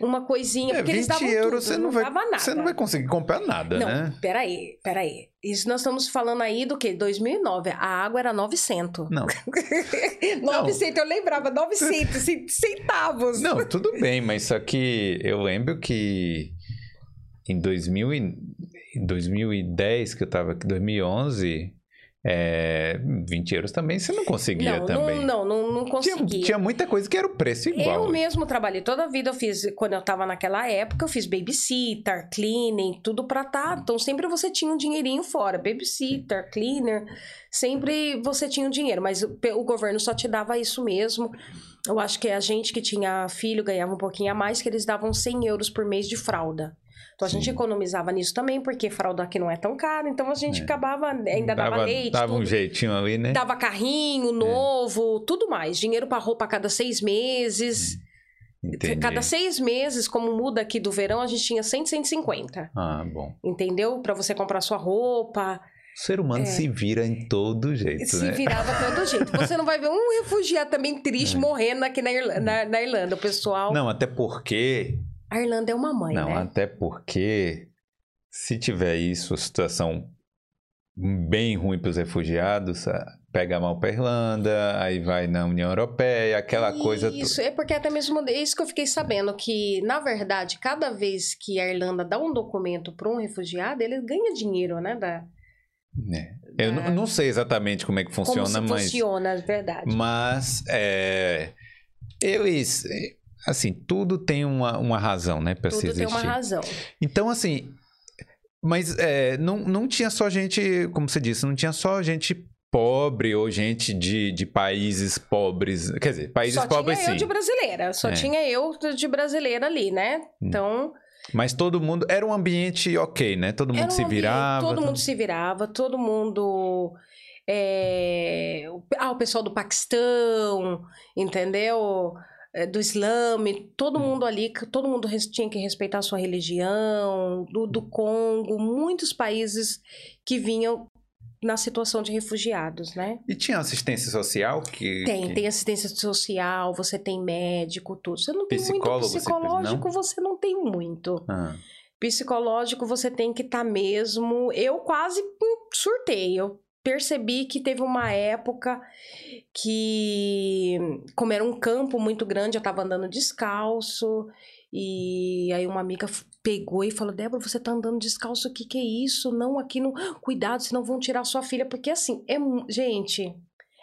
uma coisinha, É, porque eles 20 davam euros tudo, você não, vai, dava nada. você não vai conseguir comprar nada, Não, né? peraí, peraí. Isso nós estamos falando aí do quê? 2009. A água era 900. Não. 900, eu lembrava, 900 cen- centavos. Não, tudo bem, mas só que eu lembro que em 2000 e, em 2010, que eu tava aqui, 2011, é, 20 euros também você não conseguia não, também. não, não, não, não Tinha, conseguia. tinha muita coisa que era o preço igual. Eu mesmo trabalhei toda a vida, eu fiz, quando eu tava naquela época, eu fiz babysitter, cleaning, tudo pra tá. Então sempre você tinha um dinheirinho fora, babysitter, cleaner, sempre você tinha um dinheiro, mas o, o governo só te dava isso mesmo. Eu acho que a gente que tinha filho ganhava um pouquinho a mais, que eles davam 100 euros por mês de fralda. Então a gente Sim. economizava nisso também, porque fralda aqui não é tão cara, então a gente É. acabava, ainda dava, dava, leite, dava um tudo. jeitinho ali, né? Dava carrinho novo, tudo mais. Dinheiro pra roupa a cada seis meses. Entendi. Cada seis meses, como muda aqui do verão, a gente tinha 100, 150. Ah, bom. Entendeu? Pra você comprar sua roupa. O ser humano se vira em todo jeito, É. Se né? virava todo jeito. Você não vai ver um refugiado também triste morrendo aqui na, Irla- na- na Irlanda. O pessoal. É. Não, até porque. A Irlanda é uma mãe, Não, né? até porque se tiver isso, situação bem ruim para os refugiados, ah, pega mal para Irlanda, aí vai na União Europeia, aquela coisa. to- Isso, é porque até mesmo é isso que eu fiquei sabendo, que, na verdade, cada vez que a Irlanda dá um documento para um refugiado, ele ganha dinheiro, né? Da, né? Eu não- não sei exatamente como é que funciona, como se mas. funciona, é verdade. Mas é, eles. Assim, tudo tem uma, uma razão, né, para se Tudo tem existir. uma razão. Então, assim. Mas é, não, não tinha só gente, como você disse, não tinha só gente pobre ou gente de, de países pobres. Quer dizer, países só pobres tinha eu sim. de brasileira, só É. tinha eu de brasileira ali, né? Hum. Então, Mas todo mundo. Era um ambiente ok, né? Todo mundo um se ambiente- virava. Todo todo- mundo se virava, todo mundo. é, Ah, o pessoal do Paquistão, entendeu? É, Do Islã, todo Hum. mundo ali, todo mundo tinha que respeitar a sua religião, do, do Congo, muitos países que vinham na situação de refugiados, né? E tinha assistência social que. Tem, que- tem assistência social, você tem médico, tudo. Você não tem Psicólogo, muito você fez, psicológico, você não tem muito. Ah, Psicológico, você tem que estar mesmo. Eu quase surtei. Eu percebi que teve uma época que, como era um campo muito grande, eu tava andando descalço. E aí uma amiga pegou e falou: Débora, você tá andando descalço, o que, que é isso? Não, aqui não. Cuidado, senão vão tirar sua filha. Porque assim, é. Gente,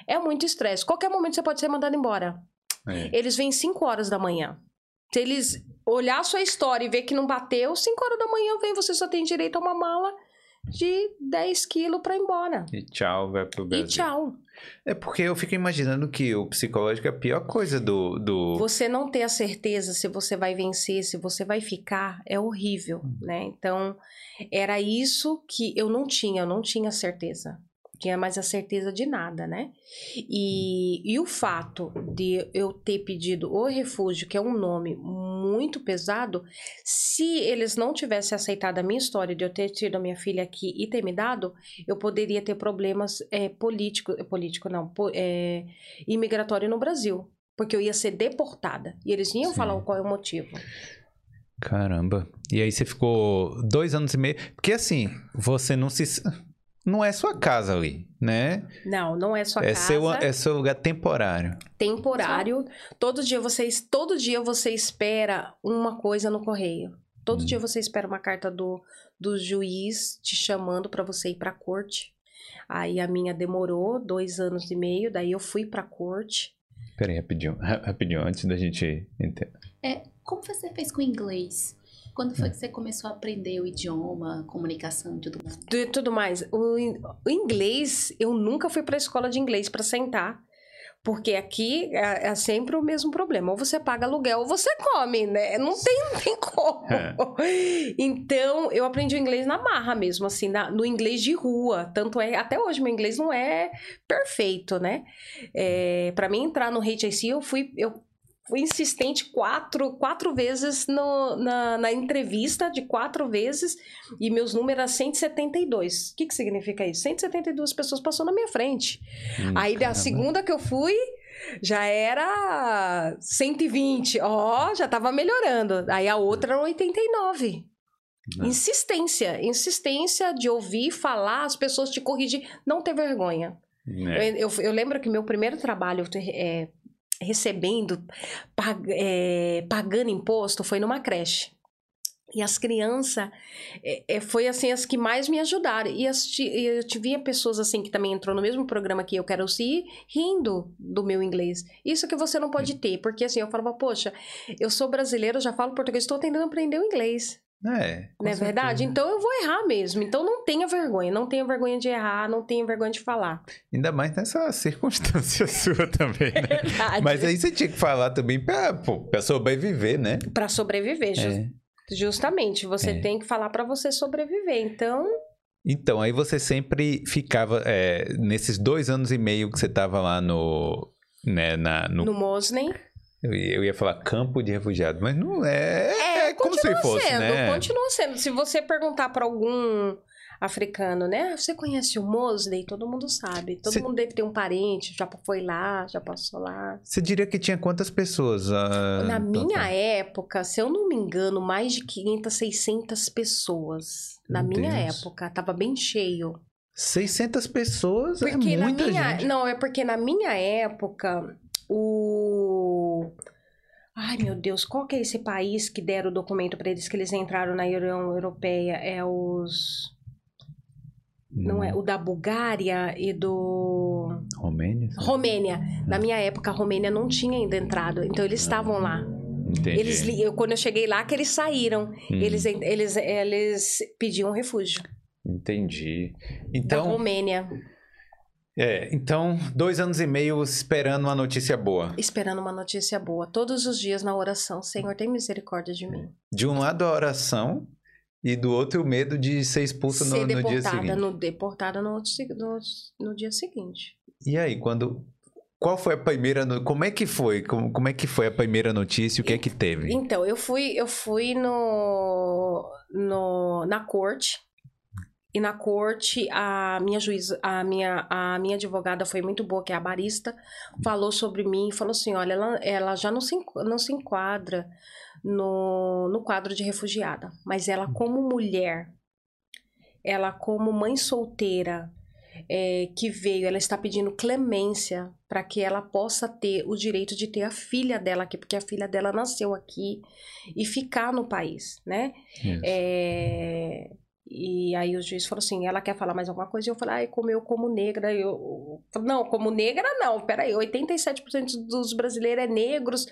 é muito estresse. Qualquer momento você pode ser mandado embora. é. Eles vêm 5 horas da manhã. Se eles olhar a sua história e ver que não bateu, 5 horas da manhã vem, você só tem direito a uma mala de 10 quilos pra ir embora. E tchau, vai pro Brasil. E tchau. É porque eu fico imaginando que o psicológico é a pior coisa do. do... Você não ter a certeza se você vai vencer, se você vai ficar, é horrível, né? Então, era isso que eu não tinha, eu não tinha certeza. Tinha mais a certeza de nada, né? E, e o fato de eu ter pedido o refúgio, que é um nome muito pesado, se eles não tivessem aceitado a minha história de eu ter tido a minha filha aqui e ter me dado, eu poderia ter problemas é, políticos, político não, é, imigratório no Brasil. Porque eu ia ser deportada. E eles iam Sim. falar qual é o motivo. Caramba. E aí você ficou dois anos e meio. Porque assim, você não se. Não é sua casa ali, né? Não, não é sua é casa. Seu, é seu lugar temporário. Temporário. Todo dia você, todo dia você espera uma coisa no correio. Todo Hum. dia você espera uma carta do, do juiz te chamando para você ir pra corte. Aí a minha demorou dois anos e meio, daí eu fui pra corte. Peraí, rapidinho, ra- rapidinho, antes da gente entender. Como você fez com o inglês? Quando foi que você começou a aprender o idioma, comunicação e tudo mais? de tudo mais. O, o inglês, eu nunca fui pra escola de inglês pra sentar. Porque aqui é, é sempre o mesmo problema. Ou você paga aluguel ou você come, né? Não tem, não tem como. É. Então, eu aprendi o inglês na marra mesmo, assim, na- no inglês de rua. Tanto é, até hoje meu inglês não é perfeito, né? É, para mim entrar no HIC, eu fui, eu fui insistente quatro, quatro vezes no- na, na entrevista, de quatro vezes, e meus números eram 172. O que, que significa isso? 172 pessoas passou na minha frente. Hum, Aí da caramba. segunda que eu fui, já era 120. Ó, já tava melhorando. Aí a outra era 89. Não. Insistência, insistência de ouvir, falar, as pessoas te corrigir, não ter vergonha. É. Eu, eu- eu lembro que meu primeiro trabalho é, recebendo, pag- é, pagando imposto, foi numa creche. E as crianças, é, é, foi assim, as que mais me ajudaram. E as eu tive pessoas assim que também entrou no mesmo programa que eu quero se rindo do meu inglês. Isso que você não pode ter, porque assim, eu falava, poxa, eu sou brasileira, eu já falo português, estou tentando aprender o inglês. É, Não é verdade? Então eu vou errar mesmo. Então não tenha vergonha. Não tenha vergonha de errar, não tenha vergonha de falar. Ainda mais nessa circunstância sua também, né? Verdade. Mas aí você tinha que falar também pra, pra sobreviver, né? Pra sobreviver, É. justamente. Você É. tem que falar pra você sobreviver. Então, Então, aí você sempre ficava, é, nesses dois anos e meio que você tava lá no, né, na, no, no. Eu, ia, eu ia falar campo de refugiado, mas não é, é, como se fosse, sendo, né? continua sendo. Se você perguntar pra algum africano, né? "Ah, Você conhece o Mosley? Todo mundo sabe. Todo Cê- mundo deve ter um parente, já foi lá, já passou lá. Você diria que tinha quantas pessoas? ah, Na minha total? época, se eu não me engano, mais de 500, 600 pessoas. Na Meu minha Deus. época, tava bem cheio. 600 pessoas Porque é na muita minha, gente. não, é porque na minha época o Ai, meu Deus, qual que é esse país que deram o documento para eles que eles entraram na União Europeia? É os não é o da Bulgária e do Romênia? Romênia. Na minha época a Romênia não tinha ainda entrado, então eles estavam lá. Entendi. Eles eu, quando eu cheguei lá que eles saíram, Hum, eles eles eles pediam refúgio Entendi. da Então, Romênia, é, então, dois anos e meio esperando uma notícia boa. esperando uma notícia boa todos os dias na oração. Senhor, tem misericórdia de mim. De um lado a oração e do outro o medo de ser expulso no, ser no dia deportada seguinte. no deportada no, outro no, no dia seguinte. E aí, quando. Qual foi a primeira. no- Como é que foi? Como, como é que foi a primeira notícia? O que é que teve? Então, eu fui, eu fui no, no, na corte. E na corte, a minha juíza, a minha, a minha advogada foi muito boa, que é a barista, falou sobre mim e falou assim: olha, ela, ela já não se, não se enquadra no, no quadro de refugiada. Mas ela, como mulher, ela, como mãe solteira, é, que veio, ela está pedindo clemência para que ela possa ter o direito de ter a filha dela aqui, porque a filha dela nasceu aqui e ficar no país, né? É, e aí o juiz falou assim, ela quer falar mais alguma coisa? E eu falei, ai, como eu como negra, eu... Não, como negra não, peraí, 87% dos brasileiros é negros,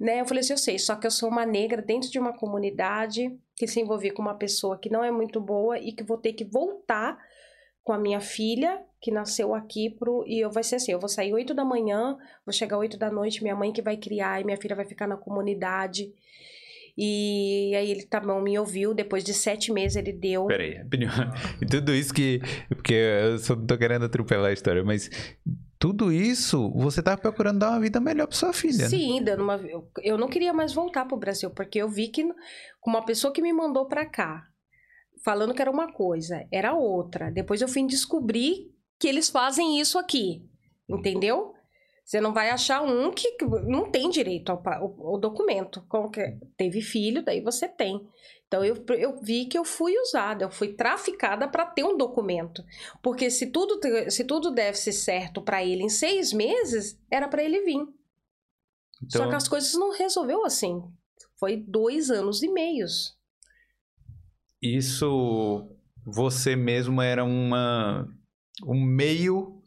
né? Eu falei assim, eu sei, só que eu sou uma negra dentro de uma comunidade que se envolvi com uma pessoa que não é muito boa e que vou ter que voltar com a minha filha, que nasceu aqui, pro, e eu vai ser assim, eu vou sair 8 da manhã, vou chegar 8 da noite, minha mãe que vai criar, e minha filha vai ficar na comunidade. E aí ele tá bom, me ouviu, depois de sete meses ele deu. Peraí, rapidinho. E tudo isso que. Porque eu só não tô querendo atropelar a história, mas tudo isso você tava procurando dar uma vida melhor pra sua filha. né? Sim, dando uma. eu- não queria mais voltar pro Brasil, porque eu vi que com uma pessoa que me mandou pra cá, falando que era uma coisa, era outra. Depois eu fui descobrir que eles fazem isso aqui, entendeu? Você não vai achar um que não tem direito ao, ao- ao documento. Como que é? teve filho, daí você tem. Então eu, eu vi que eu fui usada, eu fui traficada para ter um documento. Porque se tudo, se tudo deve ser certo para ele em seis meses, era para ele vir. Só Então, que as coisas não resolveu assim. Foi dois anos e meios. isso você mesmo era uma um meio,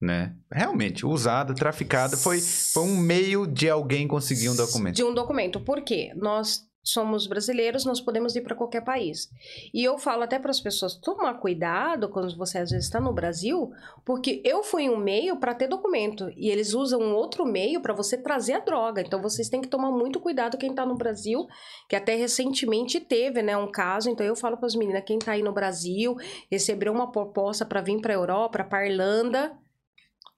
né? Realmente, usada, traficada, foi, foi um meio de alguém conseguir um documento. De um documento. Por quê? Nós somos brasileiros, nós podemos ir para qualquer país. E eu falo até para as pessoas tomar cuidado quando você às vezes está no Brasil, porque eu fui um meio para ter documento e eles usam um outro meio para você trazer a droga. Então vocês têm que tomar muito cuidado quem está no Brasil, que até recentemente teve, né, um caso. Então eu falo para as meninas, quem está aí no Brasil, recebeu uma proposta para vir para Europa, para Irlanda,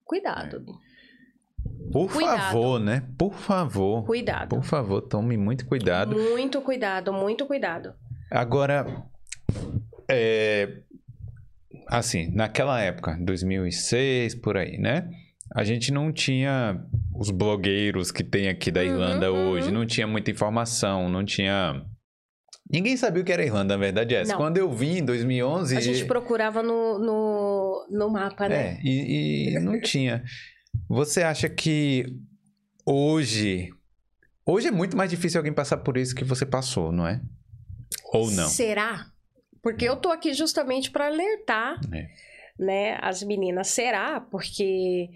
cuidado. Por Cuidado. favor, né? Por favor. Cuidado. Por favor, tome muito cuidado. Muito cuidado, muito cuidado. Agora, é, assim, naquela época, 2006, por aí, né? A gente não tinha os blogueiros que tem aqui da Uhum, Irlanda hoje, uhum. não tinha muita informação, não tinha... Ninguém sabia o que era Irlanda, na verdade é essa. Não. Quando eu vim em 2011... A gente procurava no, no, no mapa, né? É, e, e não tinha. Você acha que hoje... Hoje é muito mais difícil alguém passar por isso que você passou, não é? Ou não? Será? Porque eu tô aqui justamente para alertar, É. né, as meninas. Será? Porque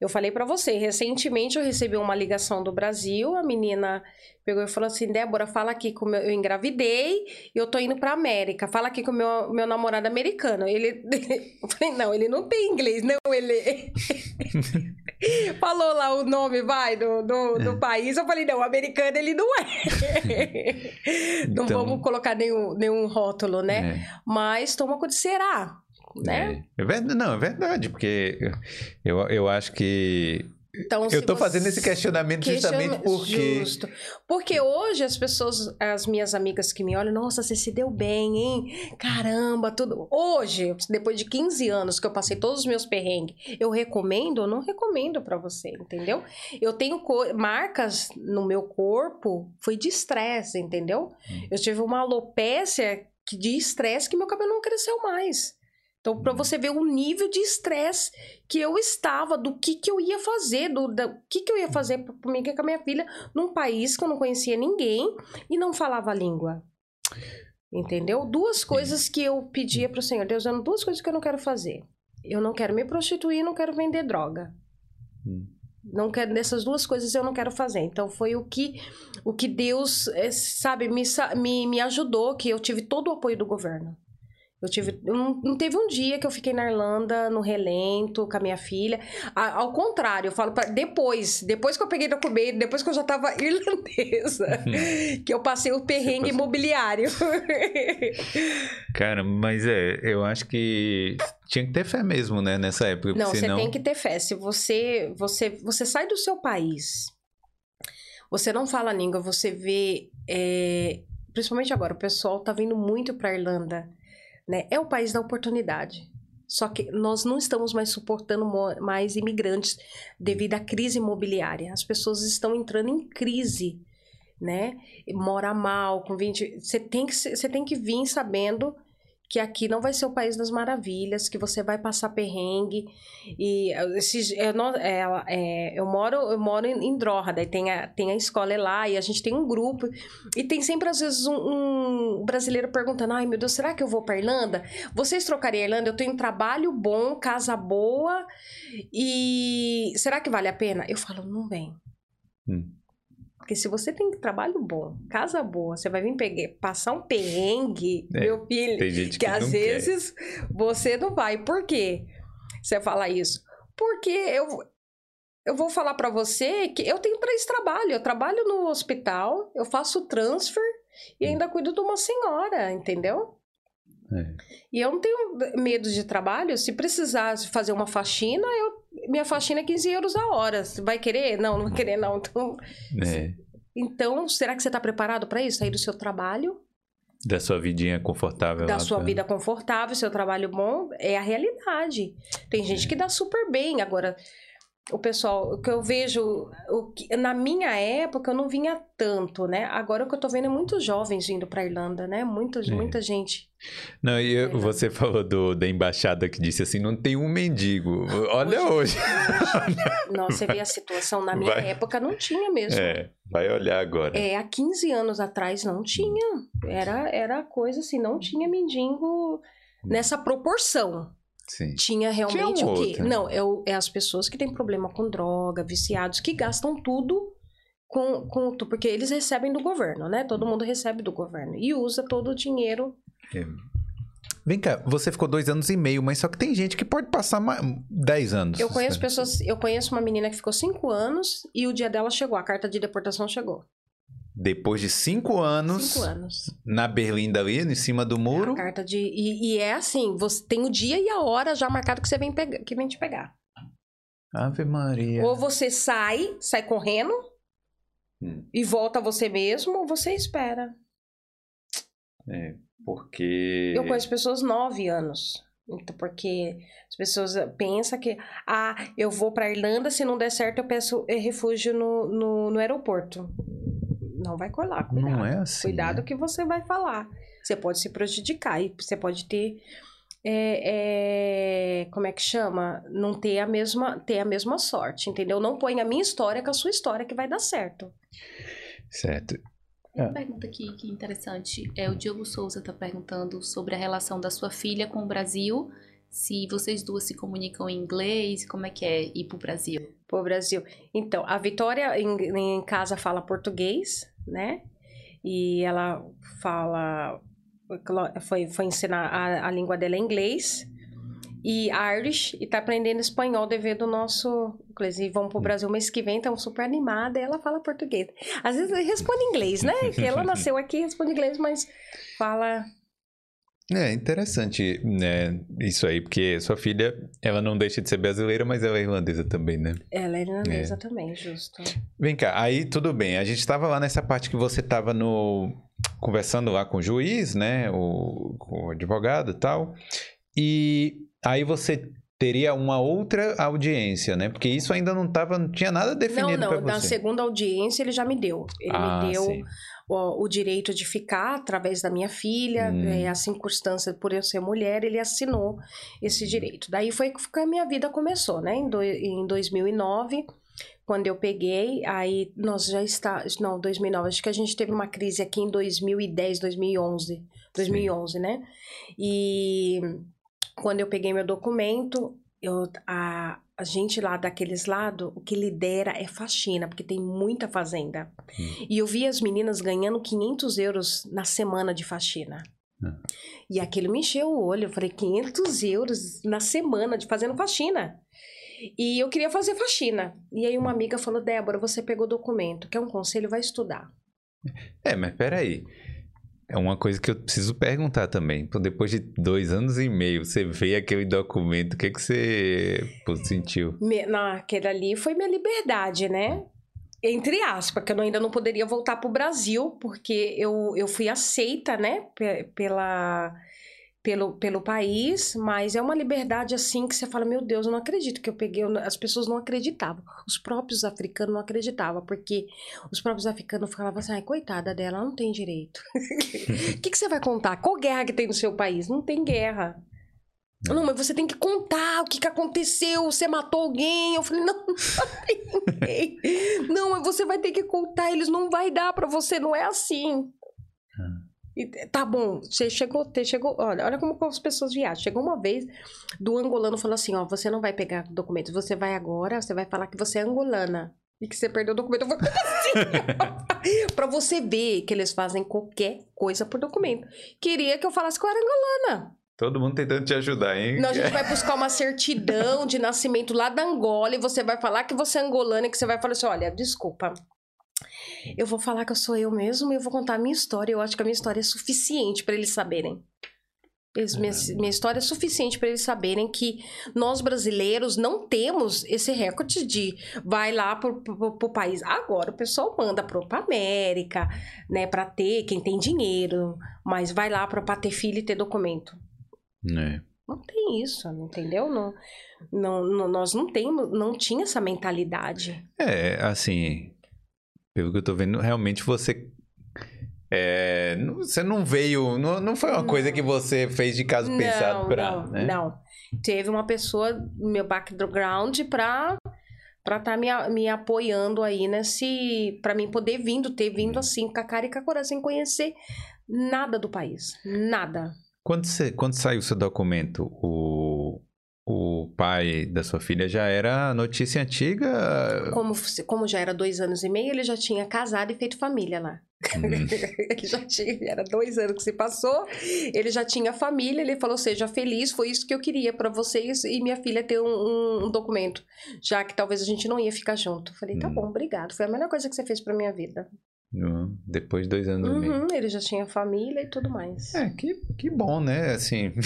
eu falei para você, recentemente eu recebi uma ligação do Brasil, a menina pegou e falou assim: "Débora, fala aqui com meu eu engravidei e eu tô indo pra América. Fala aqui com o meu, meu namorado americano". Ele eu falei: "Não, ele não tem inglês, não, ele Falou lá o nome, vai, do, do, do país. Eu falei, não, americano ele não é. não Então- vamos colocar nenhum, nenhum rótulo, né? É. Mas toma cuidado, será? Né? É, é verdade, não, é verdade, porque eu, eu acho que. Então, eu você- fazendo esse questionamento justamente porque. Justo. Porque hoje as pessoas, as minhas amigas que me olham, nossa, você se deu bem, hein? Caramba, tudo. Hoje, depois de 15 anos que eu passei todos os meus perrengues, eu recomendo ou não recomendo pra você, entendeu? Eu tenho marcas no meu corpo, foi de estresse, entendeu? Hum. Eu tive uma alopécia de estresse que meu cabelo não cresceu mais. Então, pra Hum. você ver o nível de estresse que eu estava, do que que eu ia fazer, do da, o que que eu ia fazer pra- pra mim com a minha filha num país que eu não conhecia ninguém e não falava a língua. Entendeu? Duas coisas que eu pedia pro Senhor, Deus, dando duas coisas que eu não quero fazer. Eu não quero me prostituir, não quero vender droga. Hum. Não quero nessas duas coisas eu não quero fazer. Então foi o que o que Deus, eh, sabe, me, me, me ajudou, que eu tive todo o apoio do governo. Eu tive. Não, não teve um dia que eu fiquei na Irlanda, no relento, com a minha filha. A- ao contrário, eu falo para Depois, depois que eu peguei documento, depois que eu já tava irlandesa, que eu passei o perrengue passou. imobiliário. Cara, mas é, eu acho que tinha que ter fé mesmo, né, nessa época. Não, você senão... tem que ter fé. Se você, você, você sai do seu país, você não fala a língua, você vê, é, principalmente agora, o pessoal tá vindo muito para Irlanda, né? É o país da oportunidade. Só que nós não estamos mais suportando mais imigrantes devido à crise imobiliária. As pessoas estão entrando em crise, né? Mora mal, com 20. Você tem que, você tem que vir sabendo que aqui não vai ser o país das maravilhas, que você vai passar perrengue. E eh, esses, eu, não, é, é, eu moro, eu moro em, Droga, daí tem a, tem a escola lá e a gente tem um grupo. E tem sempre, às vezes, um, um brasileiro perguntando: ai meu Deus, será que eu vou pra Irlanda? Vocês trocariam a Irlanda? Eu tenho trabalho bom, casa boa, e será que vale a pena? Eu falo: não vem. Hum. Porque se você tem trabalho bom, casa boa, você vai vir pegar, passar um perrengue, É, meu filho, Tem gente que, que às não quer. vezes você não vai. Por quê? Você fala isso? Porque eu, eu vou falar pra você que eu tenho três trabalhos. Eu trabalho no hospital, eu faço transfer e Hum. ainda cuido de uma senhora, entendeu? É. E eu não tenho medo de trabalho. Se precisar fazer uma faxina, eu, minha faxina é 15 euros a hora. Você vai querer? Não, não vai querer, não. Então, É, então será que você está preparado para isso? Sair do seu trabalho, da sua vidinha confortável. da sua pra- vida confortável, seu trabalho bom, é a realidade. Tem gente que dá super bem. Agora, o pessoal, o que eu vejo, o que, na minha época eu não vinha tanto, né? Agora o que eu tô vendo é muitos jovens vindo pra Irlanda, né? Muitos, É. Muita gente. Não, e eu- você falou do, da embaixada que disse assim, não tem um mendigo. Olha hoje. Nossa, você vê a situação. Na minha Vai. época não tinha mesmo. É, vai olhar agora. É, há 15 anos atrás não tinha. Era, era coisa assim, não tinha mendigo nessa proporção. Sim. Tinha realmente Tinha um o quê? outro. Não, é, o- é as pessoas que têm problema com droga, viciados, que gastam tudo com, com. Porque eles recebem do governo, né? Todo mundo recebe do governo. E usa todo o dinheiro. Vem cá, você ficou dois anos e meio, mas só que tem gente que pode passar mais, dez anos. Eu conheço pessoas. Eu conheço uma menina que ficou cinco anos e o dia dela chegou, a carta de deportação chegou. Depois de cinco anos, Cinco anos. na Berlinda ali, em cima do muro. A carta de. E, e é assim, você tem o dia e a hora já marcado que você vem, pega, que vem te pegar. Ave Maria. Ou você sai, sai correndo Hum. e volta você mesmo, ou você espera. É, porque. Eu conheço pessoas nove anos. Então, porque as pessoas pensam que, ah, eu vou pra Irlanda, se não der certo, eu peço eh, refúgio no, no, no aeroporto. Não vai colar, cuidado. Não é assim. Cuidado né? que você vai falar. Você pode se prejudicar e você pode ter. é, é, como é que chama? Não ter a mesma ter a mesma sorte, entendeu? Não põe a minha história com a sua história que vai dar certo. Certo. Uma pergunta aqui que interessante. É, o Diogo Souza está perguntando sobre a relação da sua filha com o Brasil. Se vocês duas se comunicam em inglês, como é que é ir pro Brasil? Pro Brasil. Então, a Vitória em, em casa fala português, né? E ela fala. Foi, foi ensinar a, a língua dela é inglês e Irish e tá aprendendo espanhol devido ao nosso inglês. E vão pro Brasil mês que vem, então super animada. E ela fala português. Às vezes responde inglês, né? Que ela nasceu aqui, responde inglês, mas fala. É interessante, né, isso aí, porque sua filha, ela não deixa de ser brasileira, mas ela é irlandesa também, né? Ela é irlandesa também, justo. Vem cá, aí tudo bem, a gente tava lá nessa parte que você tava no... conversando lá com o juiz, né, o, com o advogado e tal, e aí você teria uma outra audiência, né, porque isso ainda não tava, não tinha nada Não, definido não, pra na segunda audiência ele já me deu. Ele Ah, me deu sim. o, o direito de ficar através da minha filha, Hum. é, a circunstância por eu ser mulher, ele assinou esse direito. Daí foi que a minha vida começou, né? Em, do, em 2009, quando eu peguei, aí nós já está, não, 2009, acho que a gente teve uma crise aqui em 2010, 2011, 2011, né? E quando eu peguei meu documento, eu, a, a gente lá daqueles lados, o que lidera é faxina, porque tem muita fazenda. Hum. E eu vi as meninas ganhando 500 euros na semana de faxina. Hum. E aquilo me encheu o olho. Eu falei, 500 euros na semana de fazendo faxina. E eu queria fazer faxina. E aí uma amiga falou, Débora, você pegou documento, quer um conselho, vai estudar. É, mas peraí. É uma coisa que eu preciso perguntar também. Depois de dois anos e meio, você vê aquele documento, o que, que você sentiu? Me, naquele ali foi minha liberdade, né? Entre aspas, que eu ainda não poderia voltar pro Brasil, porque eu, eu fui aceita, né, pe- pela, pelo, pelo país, mas é uma liberdade assim que você fala, meu Deus, eu não acredito que eu peguei, eu não- as pessoas não acreditavam, os próprios africanos não acreditavam, porque os próprios africanos falavam assim, ai, coitada dela, ela não tem direito. O que, que você vai contar? Qual guerra que tem no seu país? Não tem guerra. Não, mas você tem que contar o que, que aconteceu. Você matou alguém. Eu falei, não, não ninguém. Não, mas você vai ter que contar. Eles não vai dar pra você, não é assim. E, tá bom, você chegou, você chegou. Olha, olha como as pessoas viajam. Chegou uma vez do angolano falou assim: ó, você não vai pegar documentos, você vai agora, você vai falar que você é angolana. E que você perdeu o documento. Eu falei, como assim? pra você ver que eles fazem qualquer coisa por documento. Queria que eu falasse que eu era angolana. Todo mundo tentando te ajudar, hein? Não, a gente vai buscar uma certidão de nascimento lá da Angola e você vai falar que você é angolana e que você vai falar assim: olha, desculpa. Eu vou falar que eu sou eu mesmo e eu vou contar a minha história. Eu acho que a minha história é suficiente para eles saberem. Eles- minha, minha história é suficiente para eles saberem que nós brasileiros não temos esse recorde de vai lá pro, pro, pro país. Agora o pessoal manda pro, pra América, né, para ter quem tem dinheiro, mas vai lá pra, pra ter filho e ter documento. É. Não tem isso, entendeu? Não, não, não, nós não temos, não tinha essa mentalidade. É, assim, pelo que eu tô vendo, realmente você. é, não- você não veio. Não, não foi uma coisa que você fez de caso pensado pra. não, né? não. Teve uma pessoa no meu background pra para estar me, a- me apoiando aí nesse para mim poder vindo ter vindo assim com a cara e com a coragem sem conhecer nada do país, nada. Quando, você, quando saiu o seu documento, o, o pai da sua filha já era notícia antiga? Como como já era dois anos e meio, ele já tinha casado e feito família lá. Hum, ele já tinha, era dois anos que se passou, ele já tinha família, ele falou, seja feliz, foi isso que eu queria pra vocês e minha filha ter um, um- um documento, já que talvez a gente não ia ficar junto. Falei, tá Hum. bom, obrigado, foi a melhor coisa que você fez pra minha vida. Depois de dois anos e meio. Uhum, ele já tinha família e tudo mais. É, que, que bom, né? Assim.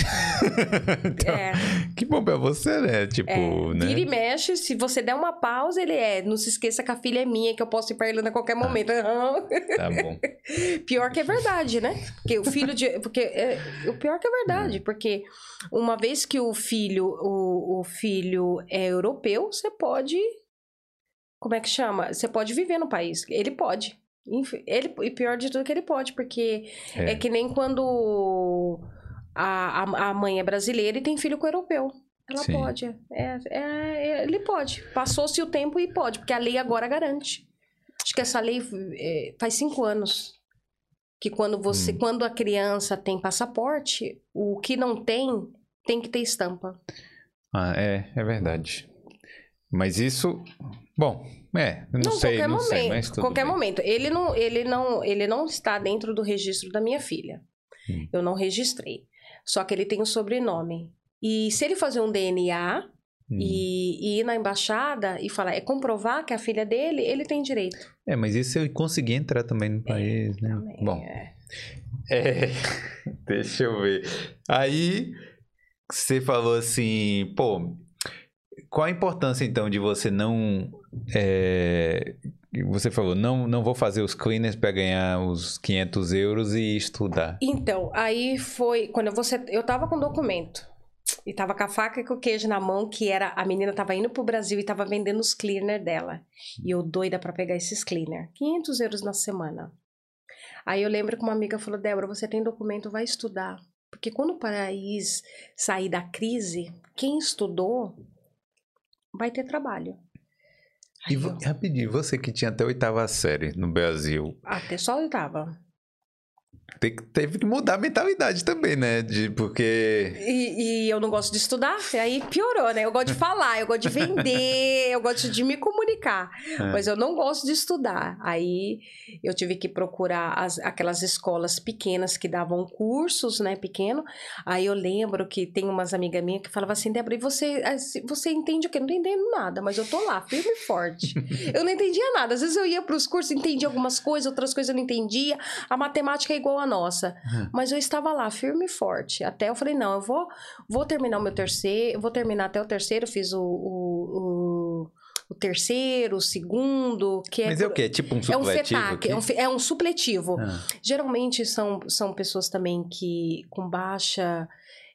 Então, É, Que bom pra você, né? Tipo, é, né? vira e mexe, se você der uma pausa, ele é, não se esqueça que a filha é minha, que eu posso ir pra Irlanda a qualquer momento. Aham. Tá bom. Pior que é verdade, né? Porque o filho de. Porque é, o pior que é verdade, porque uma vez que o filho, o, o filho é europeu, você pode. Como é que chama? Você pode viver no país. Ele pode. Ele, e pior de tudo que ele pode, porque é, É. que nem quando a, a, a mãe é brasileira e tem filho com europeu. Ela Sim. pode. É, é- é- ele pode. Passou-se o tempo e pode, porque a lei agora garante. Acho que essa lei é, faz cinco anos. Que quando você, Hum. quando a criança tem passaporte, o que não tem, tem que ter estampa. Ah, é, é verdade. Mas isso. Bom, é, eu não, sei, qualquer não momento. sei, mas tudo qualquer bem. momento. Ele não, ele, não, ele não está dentro do registro da minha filha. Hum. Eu não registrei. Só que ele tem o sobrenome. E se ele fazer um DNA Hum. e, e ir na embaixada e falar, é comprovar que é a filha dele, ele tem direito. É, mas e se ele conseguir entrar também no país, né? Também, Bom, é. é, deixa eu ver. Aí você falou assim, pô, qual a importância então de você não. é, você falou, não, não vou fazer os cleaners para ganhar os 500 euros e estudar. Então, aí foi quando você, eu tava com documento e tava com a faca e com o queijo na mão, que era a menina tava indo pro Brasil e tava vendendo os cleaner dela. E eu doida pra pegar esses cleaner, 500 euros na semana. Aí eu lembro que uma amiga falou: Débora, você tem documento, vai estudar. Porque quando o país sair da crise, quem estudou vai ter trabalho. E Aí rapidinho, você que tinha até oitava série no Brasil, até só eu tava. te- teve que mudar a mentalidade também, né? De, porque. E, e eu não gosto de estudar, aí piorou, né? Eu gosto de falar, eu gosto de vender, eu gosto de me comunicar, É. mas eu não gosto de estudar. Aí eu tive que procurar as- aquelas escolas pequenas que davam cursos, né, pequeno. Aí eu lembro que tem umas amigas minhas que falavam assim, Débora, e você, assim, você entende o quê? Não tô entendendo nada, mas eu tô lá, firme e forte. eu não entendia nada. Às vezes eu ia para os cursos, entendia algumas coisas, outras coisas eu não entendia. A matemática é igual a nossa. Mas eu estava lá, firme e forte. Até eu falei, não, eu vou, vou terminar o meu terceiro, vou terminar até o terceiro, fiz o, o, o, o terceiro, o segundo, que é... Mas é o quê? Tipo um É um supletivo? FETAC, é um, é um supletivo. Ah, Geralmente são, são pessoas também que com baixa...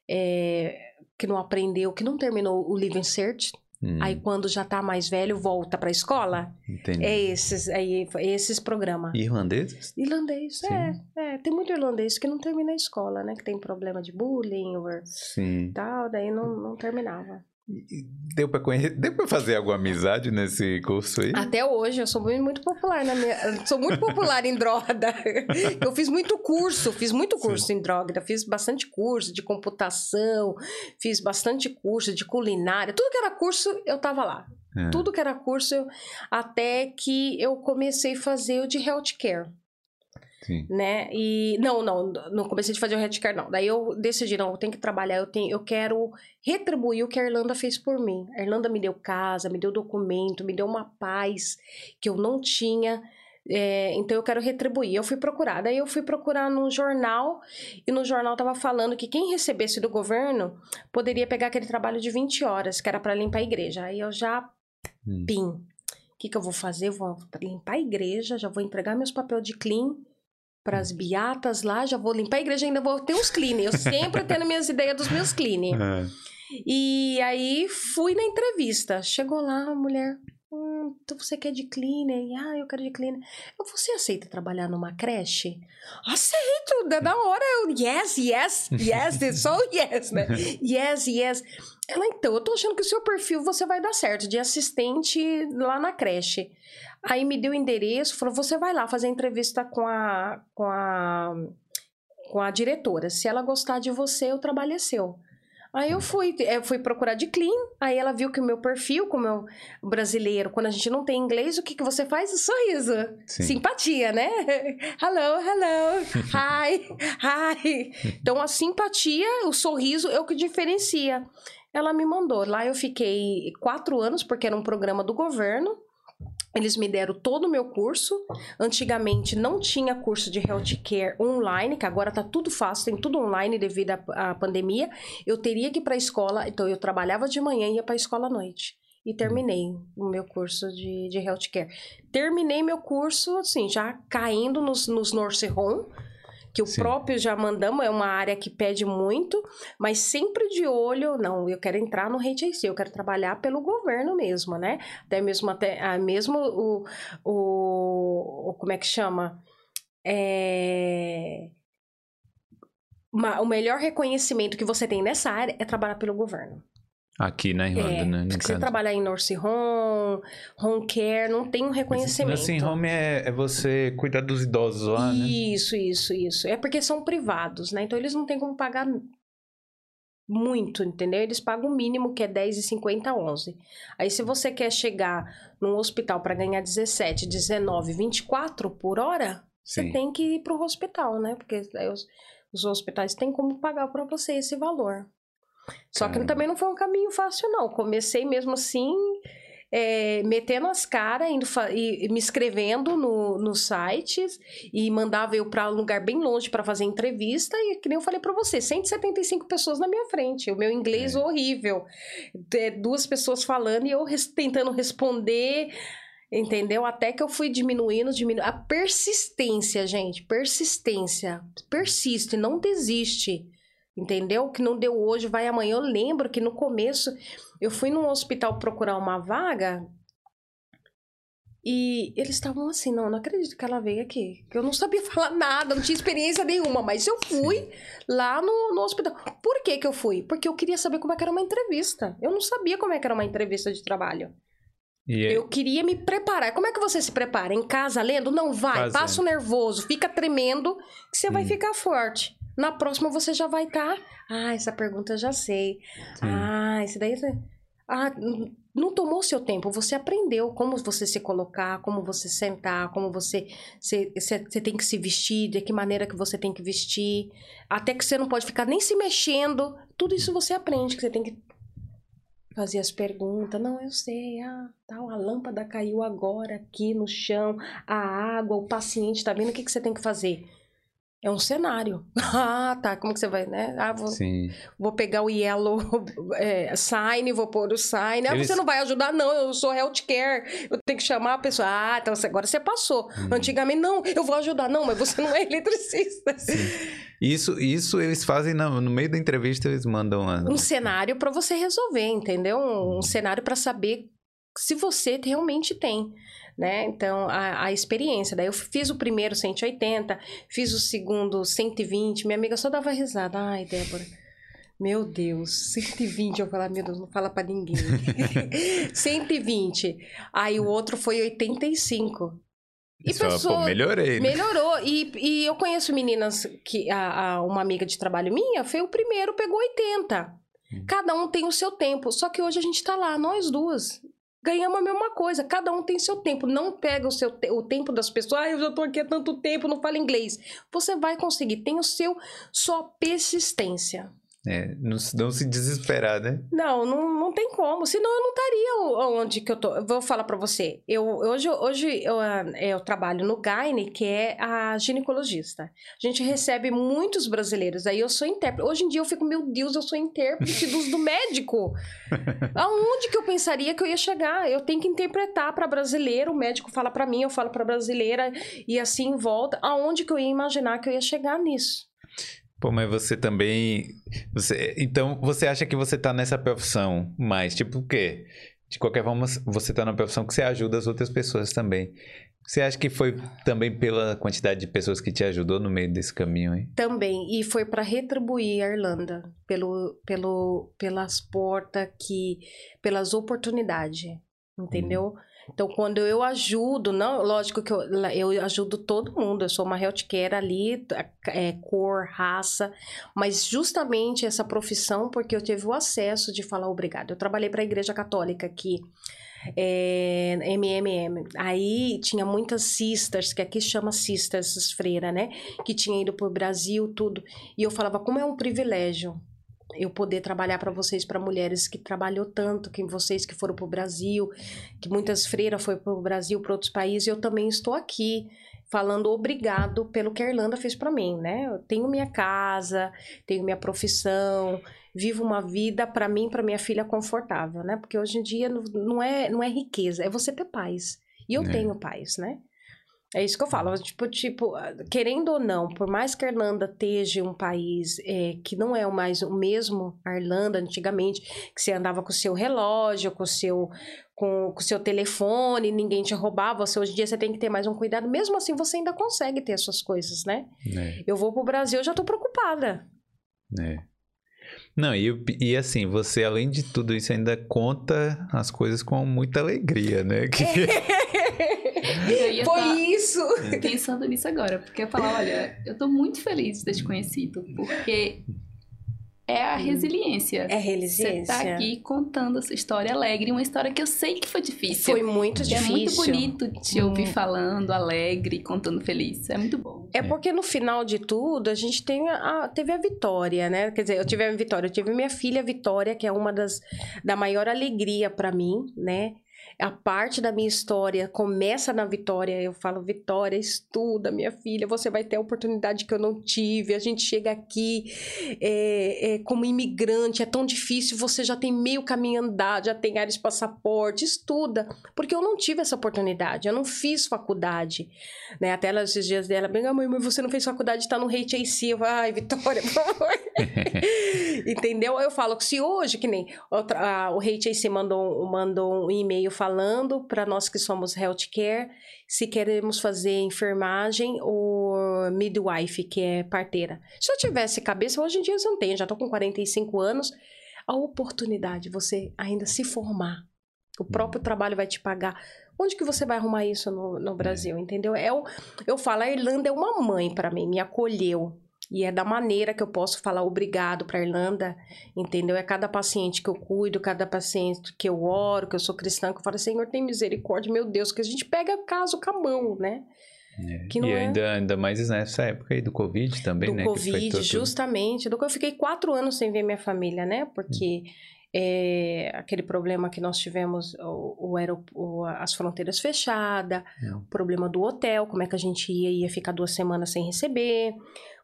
é, que não aprendeu, que não terminou o Living Cert, hum, aí quando já tá mais velho, volta pra escola. entendi. É esses, aí, é esses programas. Irlandeses? Irlandês, é, é. Tem muito irlandês que não termina a escola, né? Que tem problema de bullying ou Sim. tal, daí não, não terminava. Deu pra, conhecer, deu pra fazer alguma amizade nesse curso aí? Até hoje, eu sou muito, popular na minha... Sou muito popular em droga. Eu fiz muito curso, fiz muito curso em droga. Fiz bastante curso de computação, fiz bastante curso de culinária. Tudo que era curso, eu tava lá. É. Tudo que era curso, eu- até que eu comecei a fazer o de healthcare. Sim. né? E não, não, não comecei a fazer o healthcare não. Daí eu decidi, não, eu tenho que trabalhar, eu tenho, eu quero retribuir o que a Irlanda fez por mim. A Irlanda me deu casa, me deu documento, me deu uma paz que eu não tinha. é, então eu quero retribuir. Eu fui procurar. Daí eu fui procurar no jornal e no jornal tava falando que quem recebesse do governo poderia pegar aquele trabalho de 20 horas, que era para limpar a igreja. Aí eu já Hum. pim. O que, que eu vou fazer? Eu vou limpar a igreja, já vou entregar meus papéis de clean para as beatas lá, já vou limpar a igreja, ainda vou ter uns clean. Eu sempre tendo minhas ideias dos meus clean. É. E aí fui na entrevista. Chegou lá a mulher. Hum, então você quer de cleaner? Ah, eu quero de cleaner. Eu, Você aceita trabalhar numa creche? Aceito! Da da hora eu, yes, yes, yes, so yes, né? Yes, yes. Ela, então, eu tô achando que o seu perfil você vai dar certo, de assistente lá na creche. Aí me deu o endereço, falou, você vai lá fazer entrevista com a, com a, com a diretora. Se ela gostar de você, o trabalho é seu. Aí eu fui, eu fui procurar de clean, aí ela viu que o meu perfil, como eu brasileiro, quando a gente não tem inglês, o que, que você faz? Sorriso. Sim. Simpatia, né? Hello, hello, hi, hi. Então a simpatia, o sorriso é o que diferencia. Ela me mandou. Lá eu fiquei quatro anos, porque era um programa do governo. Eles me deram todo o meu curso. Antigamente não tinha curso de healthcare online, que agora tá tudo fácil, tem tudo online devido à, à pandemia. Eu teria que ir para a escola, então eu trabalhava de manhã e ia para a escola à noite. E terminei o meu curso de, de healthcare. Terminei meu curso, assim, já caindo nos, nos nurse home, que o Sim. próprio já mandamos, é uma área que pede muito, mas sempre de olho, não, eu quero entrar no HIC, eu quero trabalhar pelo governo mesmo, né? Até mesmo, até, ah, mesmo o, o, o- como é que chama? É... o melhor reconhecimento que você tem nessa área é trabalhar pelo governo. Aqui na Irlanda, É, né? No porque você caso. trabalhar em nurse home, home care, não tem um reconhecimento. Nursing home é, é você cuidar dos idosos lá, né? Isso, isso, isso. É porque são privados, né? Então eles não têm como pagar muito, entendeu? Eles pagam o mínimo que é 10,50 a 11. Aí se você quer chegar num hospital para ganhar 17, 19, 24 por hora, você Sim. tem que ir pro hospital, né? Porque os, os hospitais têm como pagar para você esse valor. Só que Caramba. também não foi um caminho fácil, não. Comecei mesmo assim, é, metendo as caras, indo e, e me inscrevendo no, nos sites e mandava eu para um lugar bem longe para fazer entrevista. E que nem eu falei para você, 175 pessoas na minha frente. O meu inglês É. horrível. É, duas pessoas falando e eu res- tentando responder. Entendeu? Até que eu fui diminuindo, diminuindo. A persistência, gente, persistência. Persiste, não desiste. Entendeu? O que não deu hoje, vai amanhã. Eu lembro que no começo eu fui num hospital procurar uma vaga e eles estavam assim, não, não acredito que ela veio aqui. Que eu não sabia falar nada, não tinha experiência nenhuma, mas eu fui lá no, no hospital. Por que que eu fui? Porque eu queria saber como é que era uma entrevista. Eu não sabia como é que era uma entrevista de trabalho. E Eu queria me preparar. Como é que você se prepara? Em casa, lendo? Não, vai, Fazendo. passa o nervoso, fica tremendo, que você vai Hum. ficar forte. Na próxima você já vai estar. Ah, essa pergunta eu já sei. Sim. Ah, esse daí. Ah, não tomou seu tempo. Você aprendeu como você se colocar, como você sentar, como você. Você, você- você tem que se vestir, de que maneira que você tem que vestir. Até que você não pode ficar nem se mexendo. Tudo isso você aprende, que você tem que fazer as perguntas. Não, eu sei. Ah, tal, a lâmpada caiu agora aqui no chão, a água, o paciente tá vendo o que, que você tem que fazer. É um cenário. Ah, tá. Como que você vai, né? Ah, vou, Sim. vou pegar o yellow é, sign, vou pôr o sign. Ah, Eles- você não vai ajudar? Não, eu sou healthcare. Eu tenho que chamar a pessoa. Ah, então você- agora você passou. Hum. Antigamente, não, eu vou ajudar. Não, mas você não é eletricista. Isso, isso eles fazem na- no meio da entrevista, eles mandam a... um cenário para você resolver, entendeu? Um, um cenário para saber se você realmente tem, né? Então, a, a experiência. Daí eu fiz o primeiro 180, fiz o segundo 120. Minha amiga só dava risada. Ai, Débora. Meu Deus, 120. Eu falava, meu Deus, não fala pra ninguém. 120. Aí o outro foi 85. E falam, pessoa- pô, melhorei, né? Melhorou. E, e eu conheço meninas que a, a- uma amiga de trabalho minha foi o primeiro, pegou 80. Hum. Cada um tem o seu tempo. Só que hoje a gente tá lá, nós duas. Ganhamos a mesma coisa. Cada um tem seu tempo. Não pega o, seu te- o tempo das pessoas. Ah, eu já tô aqui há tanto tempo, não falo inglês. Você vai conseguir. Tem o seu, sua persistência. É, não, não, se desesperar, né? Não, não, não tem como. Senão eu não estaria onde que eu tô. Eu vou falar para você. Eu, hoje hoje eu, eu trabalho no Gaine, que é a ginecologista. A gente recebe muitos brasileiros. Aí eu sou intérprete. Hoje em dia eu fico, meu Deus, eu sou intérprete dos, do médico. Aonde que eu pensaria que eu ia chegar? Eu tenho que interpretar para brasileiro. O médico fala para mim, eu falo para brasileira. E assim volta. Aonde que eu ia imaginar que eu ia chegar nisso? Pô, mas você também. Você, então, você acha que você tá nessa profissão mais? Tipo o quê? De qualquer forma, você tá na profissão que você ajuda as outras pessoas também. Você acha que foi também pela quantidade de pessoas que te ajudou no meio desse caminho aí? Também, e foi para retribuir a Irlanda pelo, pelo, pelas portas que, pelas oportunidades, entendeu? Hum. Então, quando eu ajudo, não, lógico que eu, eu ajudo todo mundo, eu sou uma healthcare ali, é, cor, raça, mas justamente essa profissão, porque eu tive o acesso de falar obrigado. Eu trabalhei para a Igreja Católica aqui, é, MMM. Aí tinha muitas sisters, que aqui chama sisters, freira, né? Que tinha ido para o Brasil, tudo. E eu falava, como é um privilégio eu poder trabalhar para vocês, para mulheres que trabalhou tanto, que vocês que foram para o Brasil, que muitas freiras foram para o Brasil, para outros países, eu também estou aqui falando obrigado pelo que a Irlanda fez para mim, né? Eu tenho minha casa, tenho minha profissão, vivo uma vida para mim, para minha filha confortável, né? Porque hoje em dia não é não é riqueza, é você ter paz. E eu é. tenho paz, né? É isso que eu falo. Tipo, tipo, querendo ou não, por mais que a Irlanda esteja um país é, que não é mais o mesmo a Irlanda antigamente, que você andava com o seu relógio, com o seu, com, com o seu telefone, ninguém te roubava. Você, hoje em dia você tem que ter mais um cuidado. Mesmo assim, você ainda consegue ter as suas coisas, né? É. Eu vou pro Brasil, eu já tô preocupada. É. Não, e, e assim, você além de tudo isso ainda conta as coisas com muita alegria, né? Que... Foi tá isso! Pensando nisso agora, porque eu falo, olha, eu tô muito feliz de ter te conhecido, porque é a resiliência. É resiliência. Você tá aqui contando essa história alegre, uma história que eu sei que foi difícil. Foi muito difícil. É muito bonito te ouvir hum. falando alegre, contando feliz. É muito bom. É porque no final de tudo, a gente tem a, teve a vitória, né? Quer dizer, eu tive a vitória, eu tive minha filha Vitória, que é uma das da maior alegria para mim, né? A parte da minha história começa na Vitória. Eu falo, Vitória, estuda, minha filha, você vai ter a oportunidade que eu não tive. A gente chega aqui é, é, como imigrante, é tão difícil, você já tem meio caminho andado, já tem áreas de passaporte, estuda. Porque eu não tive essa oportunidade, eu não fiz faculdade. Né? Até ela, esses dias dela, bem, mãe, mas você não fez faculdade, está no HAC. Eu falo, ai, Vitória, por favor. Entendeu? Eu falo que se hoje, que nem outra, a, o HAC mandou, mandou um e-mail falando falando para nós que somos healthcare, se queremos fazer enfermagem ou midwife, que é parteira. Se eu tivesse cabeça, hoje em dia eu não tenho, já estou com 45 anos, a oportunidade de você ainda se formar. O próprio trabalho vai te pagar. Onde que você vai arrumar isso no, no Brasil, entendeu? É o, eu falo, a Irlanda é uma mãe para mim, me acolheu. E é da maneira que eu posso falar obrigado para Irlanda, entendeu? É cada paciente que eu cuido, cada paciente que eu oro, que eu sou cristã, que eu falo, Senhor, tem misericórdia, meu Deus, que a gente pega caso com a mão, né? É. e é... ainda, ainda mais nessa época aí do Covid também, do né? Do Covid, justamente. Do eu fiquei quatro anos sem ver minha família, né? Porque hum. É, aquele problema que nós tivemos, o, o, o as fronteiras fechadas, é. o problema do hotel, como é que a gente ia, ia ficar duas semanas sem receber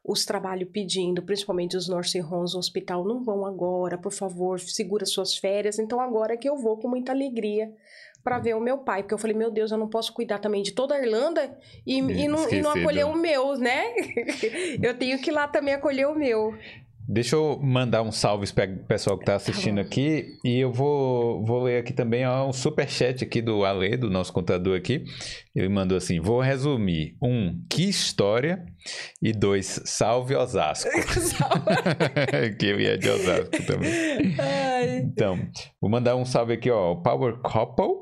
os trabalhos pedindo, principalmente os nursing homes, o hospital, não vão agora, por favor, segura suas férias. Então agora é que eu vou com muita alegria para ver o meu pai, porque eu falei, meu Deus, eu não posso cuidar também de toda a Irlanda e, e, não, e não acolher o meu, né? eu tenho que ir lá também acolher o meu. Deixa eu mandar um salve para o pessoal que está assistindo tá aqui. E eu vou, vou ler aqui também ó, um super chat aqui do Ale, do nosso contador aqui. Ele mandou assim: vou resumir. Um, que história. E dois, salve Osasco. que ele é de Osasco também. Ai. Então, vou mandar um salve aqui, ó. Power Couple,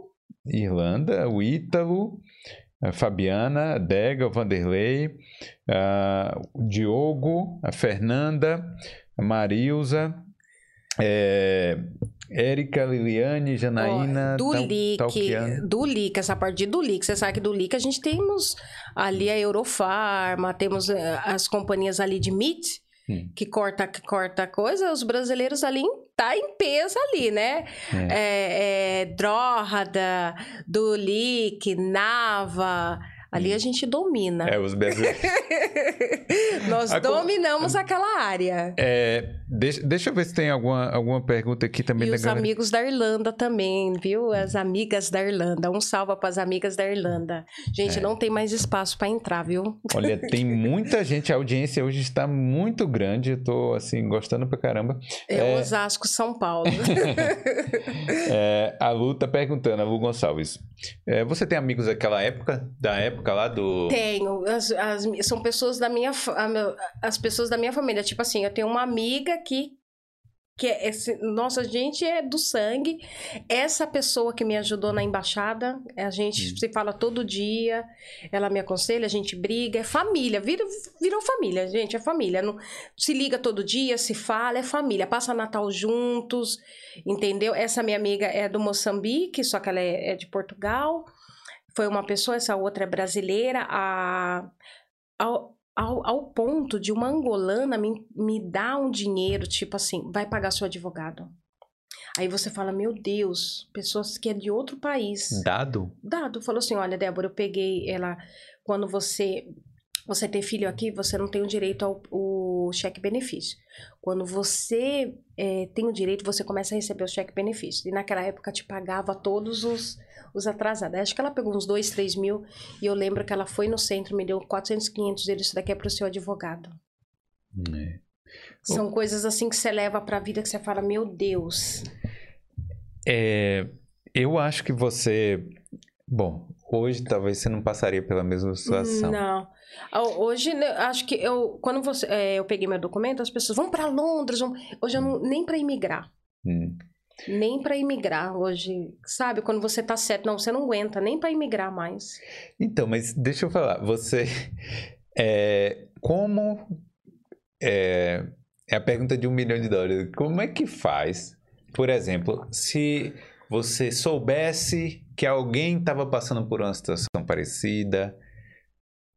Irlanda, o Ítalo Fabiana, Dega, o Vanderlei, Diogo, a Fernanda, a Marilza, é, Érica, Liliane, Janaína, oh, do LIC, do LIC, essa parte do LIC, você sabe que do LIC a gente temos ali a Eurofarma, temos eh, as companhias ali de MIT, Hum. que corta que corta coisa, os brasileiros ali tá em peso ali, né? É, é, Dróhada, Dulik, Nava. Ali a gente domina. Hum. É, os brasileiros. Nós A dominamos aquela área. É, deixa, deixa eu ver se tem alguma, alguma pergunta aqui também E da os galera. amigos da Irlanda também, viu? As amigas da Irlanda. Um salva para as amigas da Irlanda. Gente, É. não tem mais espaço para entrar, viu? Olha, tem muita gente, a audiência hoje está muito grande, eu tô assim, gostando pra caramba. É, É. Osasco, São Paulo. É, a Lu tá perguntando, a Lu Gonçalves. é, você tem amigos daquela época? Da época lá do. Tenho. As, as- são pessoas da minha. As pessoas da minha família. Tipo assim, eu tenho uma amiga que. Que é esse, nossa, a gente é do sangue. Essa pessoa que me ajudou na embaixada, a gente Hum. se fala todo dia. Ela me aconselha, a gente briga. É família, vira, virou família, gente. É família. Não, se liga todo dia, se fala, é família. Passa Natal juntos, entendeu? Essa minha amiga é do Moçambique, só que ela é, é de Portugal foi uma pessoa, essa outra é brasileira, a, ao, ao, ao ponto de uma angolana me, me dar um dinheiro, tipo assim, vai pagar seu advogado. Aí você fala, meu Deus, pessoas que é de outro país. Dado? Dado, falou assim, olha, Débora, eu peguei ela, quando você você tem filho aqui, você não tem o direito ao o cheque benefício. Quando você é, tem o direito, você começa a receber o cheque benefício. E naquela época te pagava todos os, os atrasados. Acho que ela pegou uns 2, 3 mil. E eu lembro que ela foi no centro, me deu 400, 500 euros. Isso daqui é pro seu advogado. É. São coisas assim que você leva pra vida que você fala, meu Deus. É, eu acho que você. Bom, hoje talvez você não passaria pela mesma situação. Não. Hoje, né, acho que eu, quando você, é, eu peguei meu documento, as pessoas vão pra Londres. vão- Hoje eu não, nem pra imigrar. Hum. Nem pra imigrar hoje. Sabe, quando você tá certo, não, você não aguenta nem pra imigrar mais. Então, mas deixa eu falar, você. É, como. É, é a pergunta de um milhão de dólares. Como é que faz, por exemplo, se você soubesse que alguém estava passando por uma situação parecida,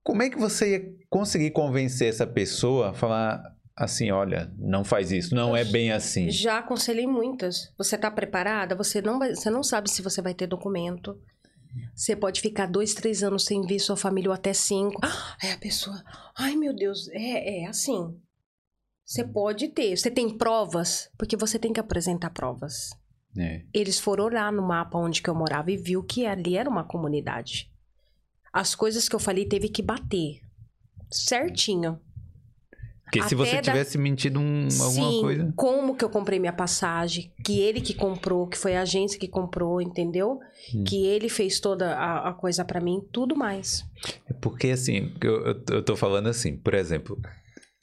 como é que você ia conseguir convencer essa pessoa a falar assim: olha, não faz isso, não é bem assim? Já aconselhei muitas. Você tá preparada? Você não, vai, você não sabe se você vai ter documento. Você pode ficar dois, três anos sem ver sua família ou até cinco. Ah, Aí a pessoa, ai meu Deus, é, é assim. Você pode ter. Você tem provas? Porque você tem que apresentar provas. É. Eles foram olhar no mapa onde que eu morava e viu que ali era uma comunidade. As coisas que eu falei teve que bater. Certinho. Porque se Até você da- tivesse mentido um- alguma Sim, coisa. como que eu comprei minha passagem, que ele que comprou, que foi a agência que comprou, entendeu? Hum. Que ele fez toda a, a coisa pra mim, tudo mais. É Porque assim, eu, eu, eu tô falando assim, por exemplo,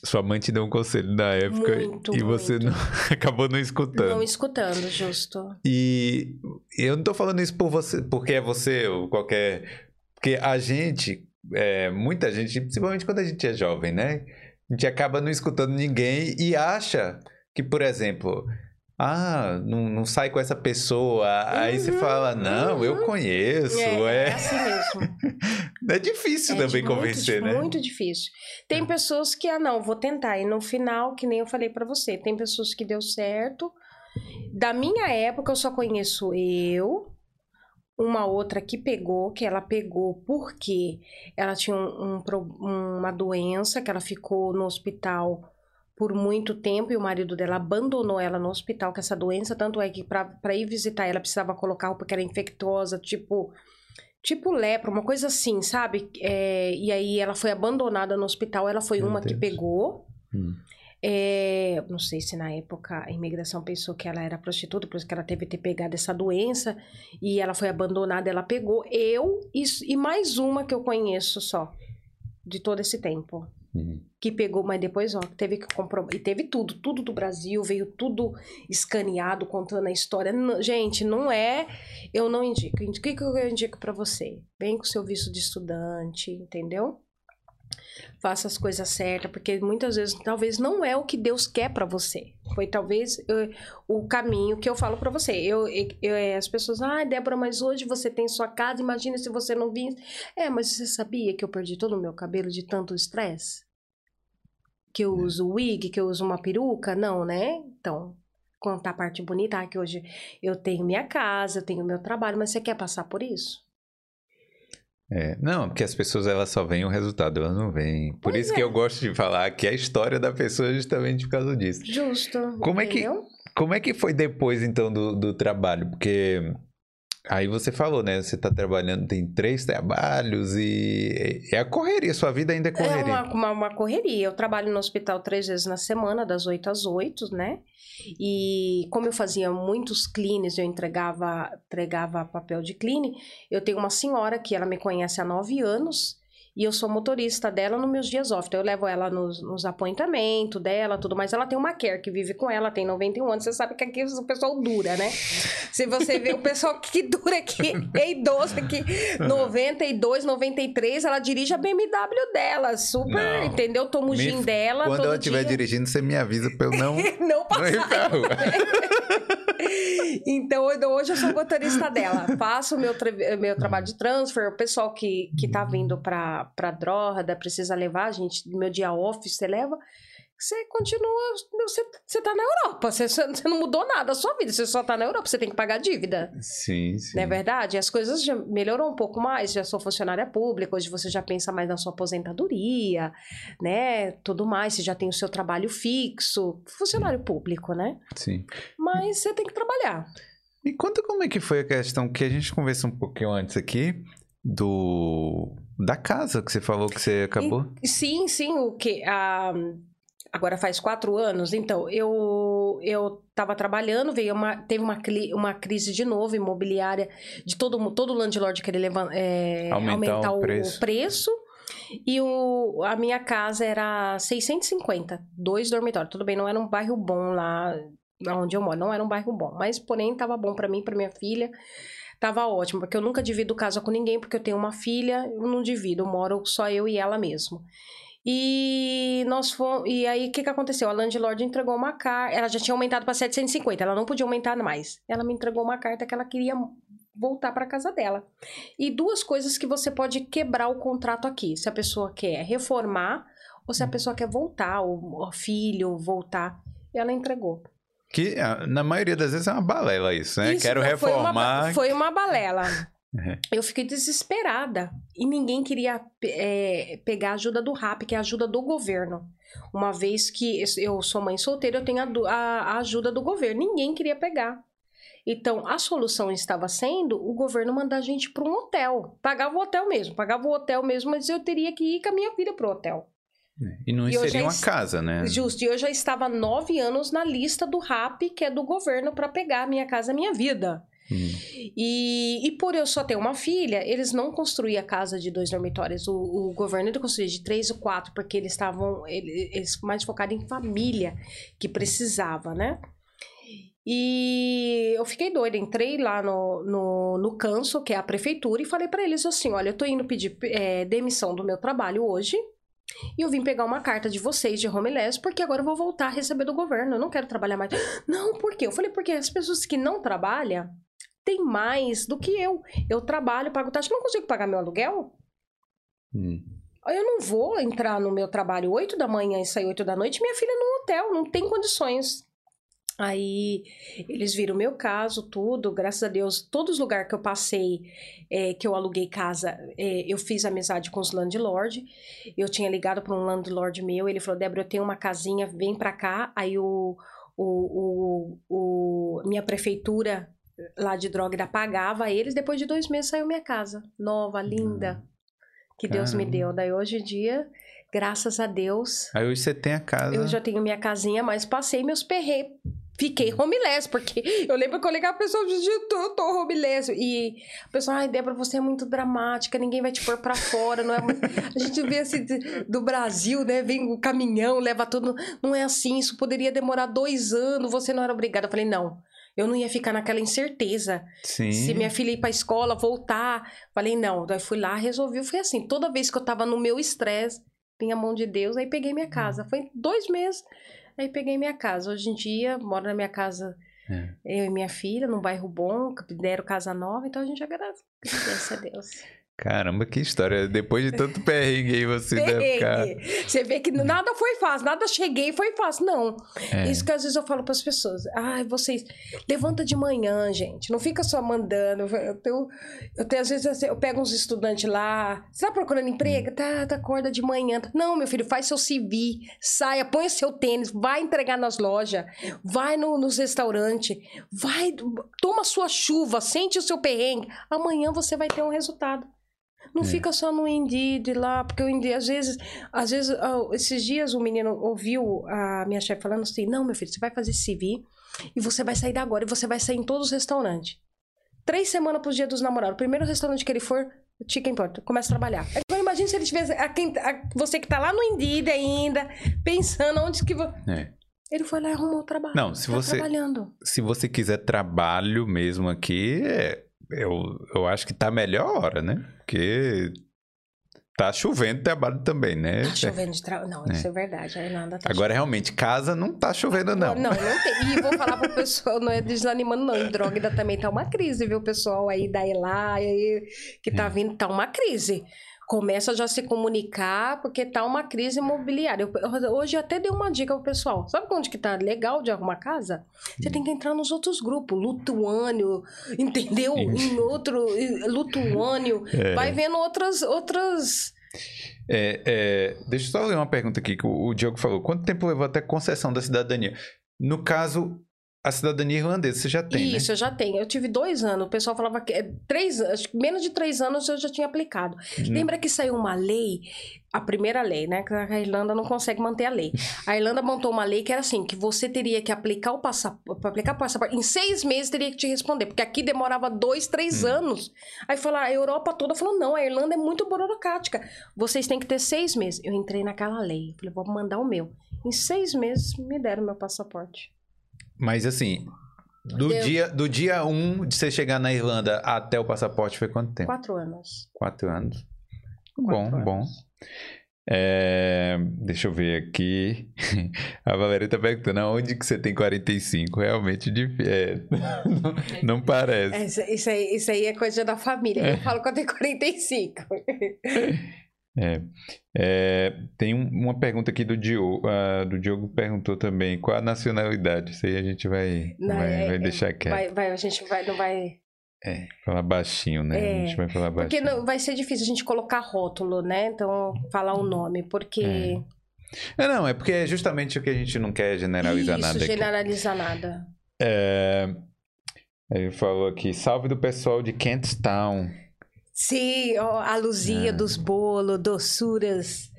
sua mãe te deu um conselho na época Muito, e você não- acabou não escutando. Não escutando, justo. E eu não tô falando isso por você, porque é você ou qualquer. Porque a gente, é, muita gente, principalmente quando a gente é jovem, né? A gente acaba não escutando ninguém e acha que, por exemplo, ah, não, não sai com essa pessoa. Aí você Uhum, fala, não, eu uhum. conheço. é, É, é assim mesmo. é difícil É também muito convencer, né? Muito difícil. Tem pessoas que, ah, não, vou tentar. E no final, que nem eu falei pra você, tem pessoas que deu certo. Da minha época, eu só conheço eu, uma outra que pegou, que ela pegou porque ela tinha um- um uma doença, que ela ficou no hospital por muito tempo e o marido dela abandonou ela no hospital com essa doença. Tanto é que pra ir visitar ela precisava colocar porque era infectosa, tipo tipo lepra, uma coisa assim, sabe? É, e aí ela foi abandonada no hospital, ela foi Meu uma que Deus. pegou. Hum. É, não sei se na época a imigração pensou que ela era prostituta, por isso que ela teve que ter pegado essa doença e ela foi abandonada, ela pegou. Eu e, e mais uma que eu conheço só, de todo esse tempo. Uhum. Que pegou, mas depois, ó, teve que comprovar. E teve tudo, tudo do Brasil, veio tudo escaneado, contando a história. N- gente, não é. Eu não indico. O que, que eu indico pra você? Vem com seu visto de estudante, entendeu? Faça as coisas certas, porque muitas vezes talvez não é o que Deus quer pra você. Foi talvez eh, o caminho que eu falo pra você. Eu, eu- eu- as pessoas, ah, Débora, mas hoje você tem sua casa, imagina se você não vir. É, mas você sabia que eu perdi todo o meu cabelo de tanto estresse? que eu uso wig, que eu uso uma peruca? Não, né? Então, contar a parte bonita, ah, que hoje eu tenho minha casa, eu tenho meu trabalho, mas você quer passar por isso? É, não, porque as pessoas elas só veem o resultado, elas não veem. Por Pois isso é. que eu gosto de falar que a história da pessoa é justamente por causa disso. Justo. Como é que- entendeu? Como é que foi depois, então, do, do trabalho? Porque aí você falou, né? Você tá trabalhando, tem três trabalhos e é a correria, sua vida ainda é É correria. uma, uma, uma correria. Eu trabalho no hospital três vezes na semana, das 8 às 8, né? E como eu fazia muitos cleans, eu entregava, entregava papel de clean, eu tenho uma senhora que ela me conhece há nove anos e eu sou motorista dela nos meus dias off. Então eu levo ela nos, nos apontamentos dela, tudo mais. Ela tem uma care que vive com ela, tem 91 anos. Você sabe que aqui o pessoal dura, né? Se você vê o pessoal que dura aqui, é idoso aqui, 92, 93, ela dirige a BMW dela, super, Não. entendeu? Toma o Me- gin dela Quando ela estiver dirigindo, você me avisa pra eu não, Não não passar. ir pra rua. Então, hoje eu sou motorista dela. Faço meu, tra- meu trabalho de transfer. O pessoal que, que tá vindo pra, pra droga, precisa levar, a gente, meu dia off, você leva. Você continua, você, você tá na Europa, você, você não mudou nada a sua vida, você só tá na Europa, você tem que pagar dívida. Sim, sim. Não é verdade? As coisas já melhorou um pouco mais, já sou funcionária pública, hoje você já pensa mais na sua aposentadoria, né? Tudo mais, você já tem o seu trabalho fixo, funcionário público, né? sim. Mas você tem que trabalhar. Me conta como é que foi a questão que a gente conversou um pouquinho antes aqui do da casa que você falou que você acabou. Sim, sim, o que ah, agora faz quatro anos. Então eu eu estava trabalhando, veio uma teve uma, uma crise de novo imobiliária de todo todo landlord querer é, Aumentar aumentar, o o, preço. o preço. E o, a minha casa era 650, dois dormitórios. Tudo bem, não era um bairro bom lá onde eu moro, não era um bairro bom, mas porém estava bom para mim, para minha filha. Tava ótimo, porque eu nunca divido casa com ninguém, porque eu tenho uma filha, eu não divido, eu moro só eu e ela mesmo. E nós fomos, e aí o que que aconteceu? A landlord entregou uma carta, ela já tinha aumentado para 750, ela não podia aumentar mais. Ela me entregou uma carta que ela queria voltar para casa dela. E duas coisas que você pode quebrar o contrato aqui, se a pessoa quer reformar ou se a pessoa quer voltar, o, o filho voltar. Ela entregou. Que ah, na maioria das vezes é uma balela isso, né? Isso Quero não, foi uma reformar. Foi uma, balela. É. Eu fiquei desesperada. E ninguém queria é, pegar a ajuda do RAP, que é a ajuda do governo. Uma vez que eu sou mãe solteira, eu tenho a, a- ajuda do governo. Ninguém queria pegar. Então, a solução estava sendo o governo mandar a gente para um hotel. Pagava o hotel mesmo, pagava o hotel mesmo, mas eu teria que ir com a minha filha pro hotel. E não E seria uma casa, né? Justo, e eu já estava há nove anos na lista do RAP, que é do governo, para pegar a minha casa, a minha vida. Hum. E, e por eu só ter uma filha, eles não construíam a casa de dois dormitórios. O, o governo ele construía de três ou quatro, porque eles estavam ele- eles mais focados em família que precisava, né? E eu fiquei doida, entrei lá no, no, no Canso, que é a prefeitura, e falei para eles assim: olha, eu tô indo pedir é, demissão do meu trabalho hoje. E eu vim pegar uma carta de vocês de Homeless, porque agora eu vou voltar a receber do governo. Eu não quero trabalhar mais. Não, por quê? Eu falei, porque as pessoas que não trabalham têm mais do que eu. Eu trabalho, pago taxa, não consigo pagar meu aluguel. Hum. Eu não vou entrar no meu trabalho 8 da manhã e sair 8 da noite, minha filha no hotel, não tem condições. Aí eles viram meu caso, tudo, graças a Deus, todos os lugares que eu passei, é, que eu aluguei casa, é, eu fiz amizade com os landlord. Eu tinha ligado para um landlord meu, ele falou: Débora, eu tenho uma casinha, vem para cá. Aí o, o, o, o- minha prefeitura lá de Drógrida pagava eles. Depois de dois meses saiu minha casa, nova, linda, que Deus me Caramba. deu. Daí hoje em dia, graças a Deus, Aí hoje você tem a casa. eu já tenho minha casinha, mas passei meus perreios. Fiquei homeless, porque eu lembro que eu ligava a pessoa eu tô, homeless. E a pessoa, ai, Débora, você é muito dramática, ninguém vai te pôr pra fora, não é? muito-" A gente vê assim do Brasil, né? Vem o caminhão, leva tudo. Não é assim, isso poderia demorar dois anos, você não era obrigada. Eu falei, não. Eu não ia ficar naquela incerteza. Sim. Se minha filha ir pra escola, voltar. Falei, não. Daí fui lá, resolvi. Foi assim, toda vez que eu tava no meu estresse, vinha a mão de Deus, aí peguei minha casa. Foi dois meses, aí peguei minha casa. Hoje em dia, moro na minha casa, É. eu e minha filha, num bairro bom, deram casa nova, então a gente agradece a Deus. Caramba, que história. Depois de tanto perrengue aí, você deve ficar... Perrengue. Você vê que nada foi fácil, nada cheguei e foi fácil. Não. É. Isso que às vezes eu falo para as pessoas. Ai, vocês, levanta de manhã, gente. Não fica só mandando. Eu tenho, eu tenho às vezes, assim, eu pego uns estudantes lá. Você tá procurando emprego? Tá, tá, acorda de manhã. Não, meu filho, faz seu CV, saia, põe seu tênis, vai entregar nas lojas, vai no- nos restaurantes, vai, toma sua chuva, sente o seu perrengue. Amanhã você vai ter um resultado. Não É. fica só no Indeed lá, porque o Indeed, às vezes, às vezes, esses dias o menino ouviu a minha chefe falando assim: não, meu filho, você vai fazer CV e você vai sair da agora e você vai sair em todos os restaurantes. Três semanas pro dia dos namorados. O primeiro restaurante que ele for, chicken importa, começa a trabalhar. Agora imagine se ele tivesse. a quem- a- você que tá lá no Indeed ainda, pensando onde que. vo- É. Ele foi lá e arrumou o trabalho. Não, se Tá você- trabalhando. Se você quiser trabalho mesmo aqui, é- eu, eu acho que tá a melhor hora, né? Porque tá chovendo trabalho também, né? Tá chovendo de trabalho. Não, É. isso é verdade. A Irlanda tá Agora, realmente, casa não tá chovendo, não. Não, não tem. E vou falar pro pessoal, não é desanimando, não. Droga também tá uma crise, viu, pessoal aí da Elai, aí, que tá vindo, tá uma crise. Começa já a se comunicar, porque tá uma crise imobiliária. Eu- hoje eu até dei uma dica pro pessoal. Sabe onde que tá legal de arrumar casa? Você tem que entrar nos outros grupos. Lutuânio, entendeu? em outro. Lutuânio. É. Vai vendo outras. outras... É, é, deixa eu só ler uma pergunta aqui que o, o Diogo falou. Quanto tempo levou até a concessão da cidadania? No caso, a cidadania irlandesa você já tem, Isso, eu já tenho. Eu tive dois anos. O pessoal falava que é, três menos de três anos eu já tinha aplicado. né? Lembra que saiu uma lei, a primeira lei, né? Que a Irlanda não consegue manter a lei. A Irlanda montou uma lei que era assim, que você teria que aplicar o passaporte, aplicar o passaporte, em seis meses teria que te responder, porque aqui demorava dois, três anos. Aí falou, a Europa toda falou, não, a Irlanda é muito burocrática. Vocês têm que ter seis meses. Eu entrei naquela lei, falei, vou mandar o meu. Em seis meses me deram meu passaporte. Mas assim, do Deu. dia, do dia 1 um de você chegar na Irlanda até o passaporte foi quanto tempo? Quatro anos. Quatro anos. Quatro bom, bom. anos. É, deixa eu ver aqui. A Valéria tá perguntando aonde que você tem 45. Realmente é, não, não parece. É, Isso, isso aí, isso aí é coisa da família. Eu falo que eu tenho 45. É. É, tem um- uma pergunta aqui do Diogo. ah, do Diogo perguntou também qual a nacionalidade. Isso aí a gente vai, Não, vai, é- vai é- deixar quieto. Vai, vai, a gente vai, não vai. É, falar baixinho, né? É, a gente vai falar Porque baixinho. não, vai ser difícil a gente colocar rótulo, né? Então, falar o nome, porque. É, não, é porque é justamente o que a gente não quer generalizar Isso, nada aqui. generalizar nada. É, ele falou aqui, salve do pessoal de Kentstown. Sim, ó, a luzinha É. dos bolos, doçuras.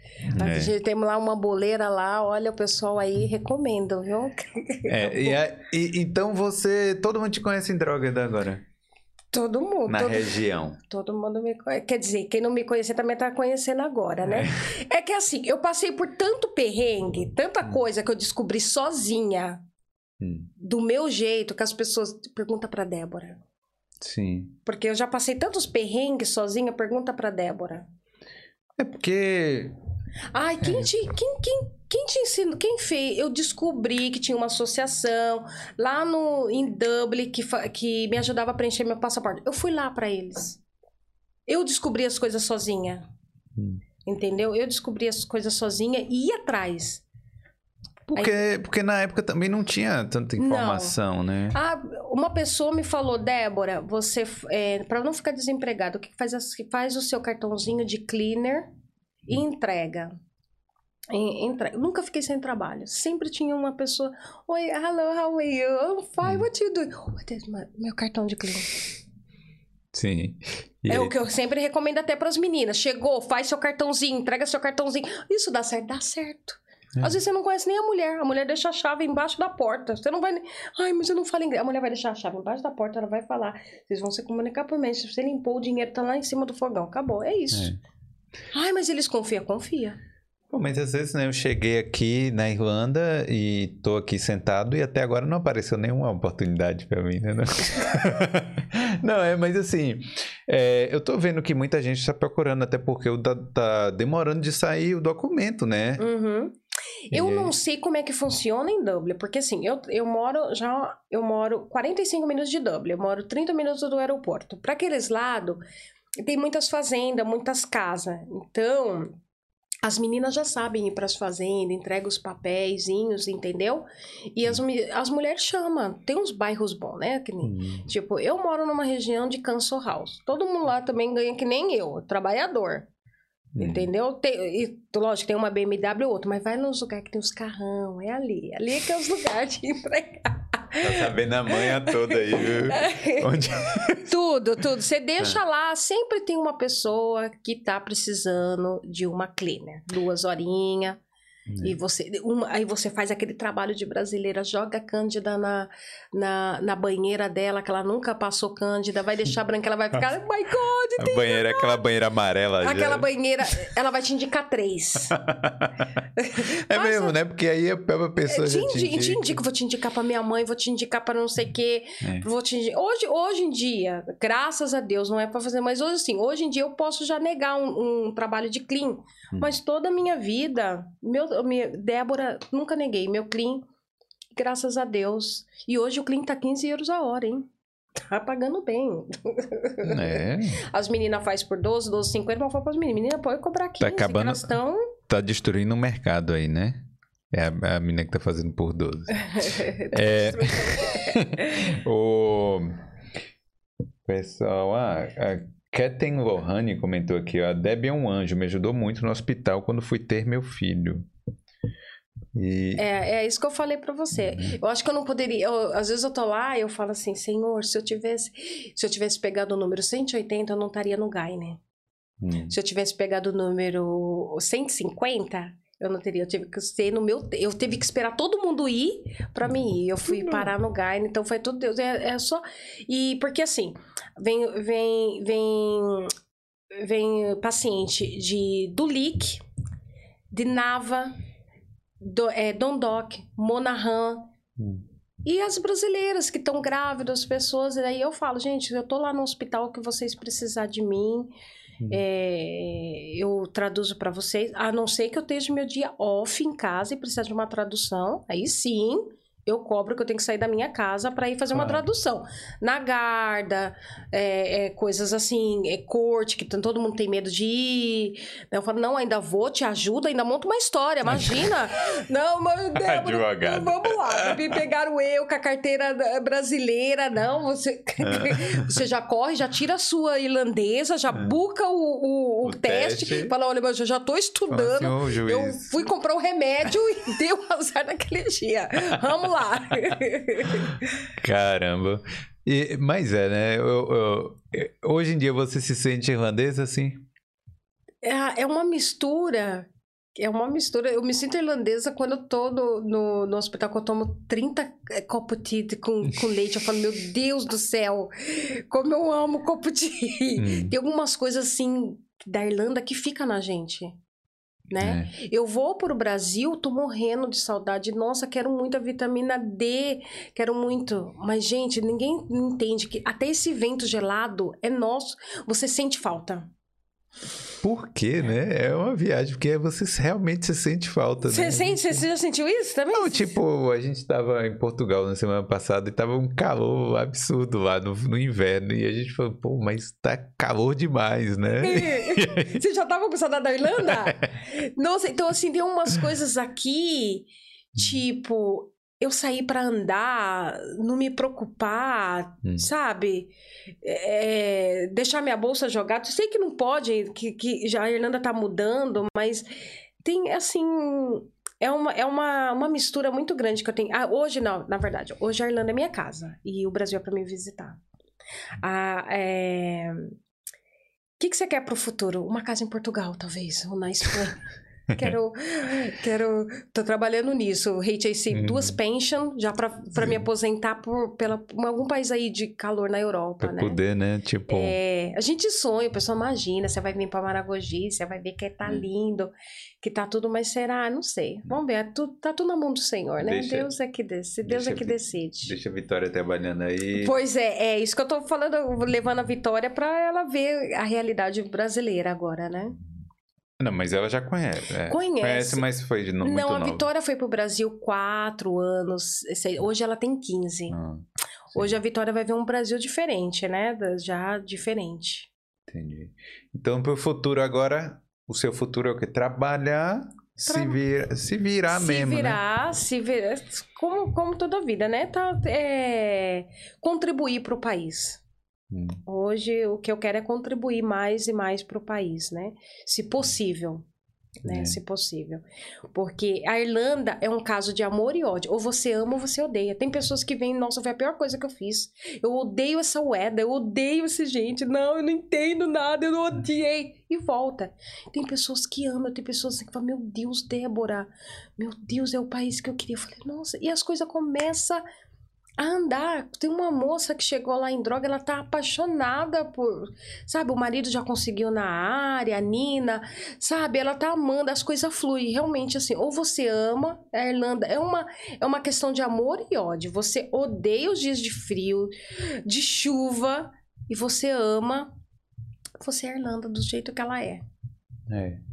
A É. gente tem lá uma boleira lá, olha, o pessoal aí recomenda, viu? É, e, a- e- então você, todo mundo te conhece em Drogheda agora, Todo mundo. na todo, região. todo mundo me conhece. Quer dizer, quem não me conhecia também tá conhecendo agora, né? É que assim, eu passei por tanto perrengue, tanta coisa que eu descobri sozinha, Hum, do meu jeito, que as pessoas. Pergunta pra Débora. Sim. Porque eu já passei tantos perrengues sozinha, pergunta pra Débora. É porque Ai, É. quem te, quem, quem, quem te ensinou? Quem fez? Eu descobri que tinha uma associação lá no, em Dublin que, que me ajudava a preencher meu passaporte. Eu fui lá pra eles. Eu descobri as coisas sozinha. Hum. Entendeu? Eu descobri as coisas sozinha e ia atrás. Porque, porque na época também não tinha tanta Não. informação, né? Ah, uma pessoa me falou, Débora, você, é, para não ficar desempregado, o que faz? Faz o seu cartãozinho de cleaner e entrega. E- entre- Nunca fiquei sem trabalho. Sempre tinha uma pessoa. Oi, hello, how are you? I'm fine, what you doing? My- meu cartão de cleaner. Sim. E É aí- o que eu sempre recomendo até para as meninas. Chegou, faz seu cartãozinho, entrega seu cartãozinho. Isso dá certo? Dá certo. É. Às vezes você não conhece nem a mulher. A mulher deixa a chave embaixo da porta. Você não vai. nem- Ai, mas eu não falo inglês. A mulher vai deixar a chave embaixo da porta, ela vai falar. Vocês vão se comunicar por mim. Se você limpou, o dinheiro tá lá em cima do fogão. Acabou. É isso. Ai, mas eles confiam, confia. Pô, mas às vezes, né, eu cheguei aqui na Irlanda e tô aqui sentado e até agora não apareceu nenhuma oportunidade pra mim, né? Não, Não, é, mas assim, é, eu tô vendo que muita gente tá procurando, até porque o da- tá demorando de sair o documento, né? Uhum. Eu E- não sei como é que funciona em Dublin, porque assim, eu, eu moro já, eu moro 45 minutos de Dublin, eu moro 30 minutos do aeroporto. Para aqueles lados, tem muitas fazendas, muitas casas. Então, as meninas já sabem ir para as fazendas, entrega os papéisinhos, entendeu? E as, as mulheres chamam. Tem uns bairros bons, né? Que nem- Hum. Tipo, eu moro numa região de Council House. Todo mundo lá também ganha que nem eu, trabalhador. Hum. Entendeu? Tem, e, lógico, tem uma BMW ou outra, mas vai nos lugares que tem os carrão, é ali. Ali é que é os lugares de entregar. Tá sabendo a manha toda aí, viu? Onde... tudo, tudo. Você É. deixa lá, sempre tem uma pessoa que tá precisando de uma cleaner. Duas horinhas. É. E você, uma- aí você faz aquele trabalho de brasileira, joga a Cândida na, na, na banheira dela, que ela nunca passou Cândida, vai deixar branca, ela vai ficar, oh my God, A banheira, aquela banheira amarela já. aquela banheira, ela vai te indicar três. É Passa- mesmo, né? Porque aí a pessoa te, já te te indica. indico, vou te indicar pra minha mãe, vou te indicar pra não sei o quê. É. Vou te hoje, hoje em dia, graças a Deus, não é pra fazer, mas hoje assim, hoje em dia eu posso já negar um, um trabalho de clean. Hum. Mas toda a minha vida, meu, minha, Débora, nunca neguei. Meu clean, graças a Deus. E hoje o clean tá 15 euros a hora, hein? Tá pagando bem. É, As meninas faz por 12, 12, 50, mas eu falo pras meninas, menina, pode cobrar 15. acabando- que elas tão... tá destruindo o mercado aí, né? É a, a menina que tá fazendo por 12. É. o pessoal, ah, a Keten Lohane comentou aqui, ó, a Debbie é um anjo, me ajudou muito no hospital quando fui ter meu filho. E É, é isso que eu falei pra você. Uhum. Eu acho que eu não poderia. eu- às vezes eu tô lá e eu falo assim, Senhor, se eu tivesse, se eu tivesse pegado o número 180, eu não estaria no GAI, né? Hum, Se eu tivesse pegado o número 150, eu não teria. Eu tive que ser no meu. Eu teve que esperar todo mundo ir pra mim ir. Eu fui parar no GAI, então foi tudo Deus. É, é só. E porque assim, vem, vem, vem, vem paciente de do LIC, de Nava, do, é, Dondoc, Monahan. Hum. E as brasileiras que estão grávidas, as pessoas, e aí eu falo, gente, eu tô lá no hospital que vocês precisar de mim, Hum. é, eu traduzo para vocês, a não ser que eu esteja meu dia off em casa e precisar de uma tradução, aí sim eu cobro que eu tenho que sair da minha casa para ir fazer uma Claro. tradução. Na Garda, é, é, coisas assim, é, corte, que todo mundo tem medo de ir. Eu falo, não, ainda vou, te ajudo, ainda monto uma história, imagina. não, mas Débora, Advogada. vamos lá, me pegaram eu com a carteira brasileira, não, você, você já corre, já tira a sua irlandesa, já buca o, o- o O teste, teste. fala, olha, mas eu já tô estudando, assim, "Ô, juiz." eu fui comprar um remédio e deu azar naquele dia. Vamos lá. Caramba. E, mas é, né? eu- eu- hoje em dia você se sente irlandês assim? É, é uma mistura. É uma mistura. Eu me sinto irlandesa quando eu tô no, no, no hospital, que eu tomo 30 copos de tea com, com leite. Eu falo, meu Deus do céu, como eu amo copo de tea. Hum. Tem algumas coisas assim da Irlanda que fica na gente. Né? Eu vou pro Brasil, tô morrendo de saudade. Nossa, quero muito a vitamina D, quero muito. Mas, gente, ninguém entende que até esse vento gelado é nosso. Você sente falta. Por quê, né? É uma viagem, porque você realmente se sente falta, Você né? sente- você já sentiu isso também? Não, tipo, a gente tava em Portugal na semana passada e tava um calor absurdo lá no, no inverno. E a gente falou, pô, mas tá calor demais, né? Você já tava com saudade da Irlanda? Nossa, então assim, tem umas coisas aqui, tipo, eu sair pra andar, não me preocupar, Hum. sabe? É, deixar minha bolsa jogada. Eu sei que não pode, que, que já a Irlanda tá mudando, mas tem assim. É uma, é uma, uma mistura muito grande que eu tenho. Ah, hoje não, na verdade. Hoje a Irlanda é minha casa e o Brasil é pra me visitar. Ah, é... O que, que você quer pro futuro? Uma casa em Portugal, talvez, ou na Espanha. quero, quero, tô trabalhando nisso. HAC, Uhum. duas pension, já pra, pra me aposentar por pela, algum país aí de calor na Europa, Pra né? poder, né? Tipo, É, a gente sonha, o pessoal imagina, você vai vir para Maragogi, você vai ver que tá Hum. lindo, que tá tudo, mas será? Não sei. Vamos ver, é tá tudo na mão do Senhor, né? Deixa- Deus é que decide, Deus deixa é que decide. deixa a Vitória trabalhando aí. Pois é, é isso que eu tô falando, levando a Vitória para ela ver a realidade brasileira agora, né? Não, mas ela já conhece. é. Conhece. Conhece, mas foi de no, muito Não, a nova. Vitória foi pro Brasil quatro anos, hoje ela tem 15. Ah, Hoje a Vitória vai ver um Brasil diferente, né? Já diferente. Entendi. Então, para o futuro agora, o seu futuro é o quê? Trabalhar, se, vir, se virar se mesmo, né? virar, se virar, como, como toda a vida, né? Tá, é, contribuir para o país. Hum. Hoje o que eu quero é contribuir mais e mais para o país, né? Se possível. Né? É. Se possível. Porque a Irlanda é um caso de amor e ódio. Ou você ama ou você odeia. Tem pessoas que vêm, nossa, foi a pior coisa que eu fiz. Eu odeio essa Ueda, eu odeio esse gente. Não, eu não entendo nada, eu não odiei. E volta. Tem pessoas que amam, tem pessoas que falam, meu Deus, Débora, meu Deus, é o país que eu queria. Eu falei, nossa, e as coisas começam a andar. Tem uma moça que chegou lá em droga, ela tá apaixonada por, sabe, o marido já conseguiu na área, a Nina, sabe, ela tá amando, as coisas fluem, realmente assim, ou você ama a Irlanda, é uma, é uma questão de amor e ódio, você odeia os dias de frio, de chuva, e você ama, você é a Irlanda do jeito que ela é. É.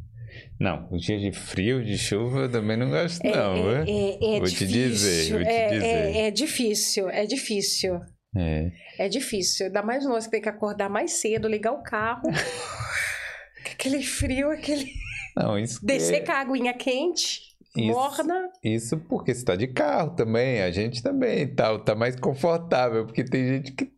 Não, os dias de frio, de chuva, eu também não gosto, É, não. é, é, é Vou te difícil, dizer, vou te é, dizer. É, é difícil, é difícil. É. É difícil. Ainda mais nós que tem que acordar mais cedo, ligar o carro. aquele frio, aquele. Não, isso. Descer é- com a aguinha quente, Isso. morna. Isso porque você tá de carro também, a gente também tá, tá mais confortável, porque tem gente que.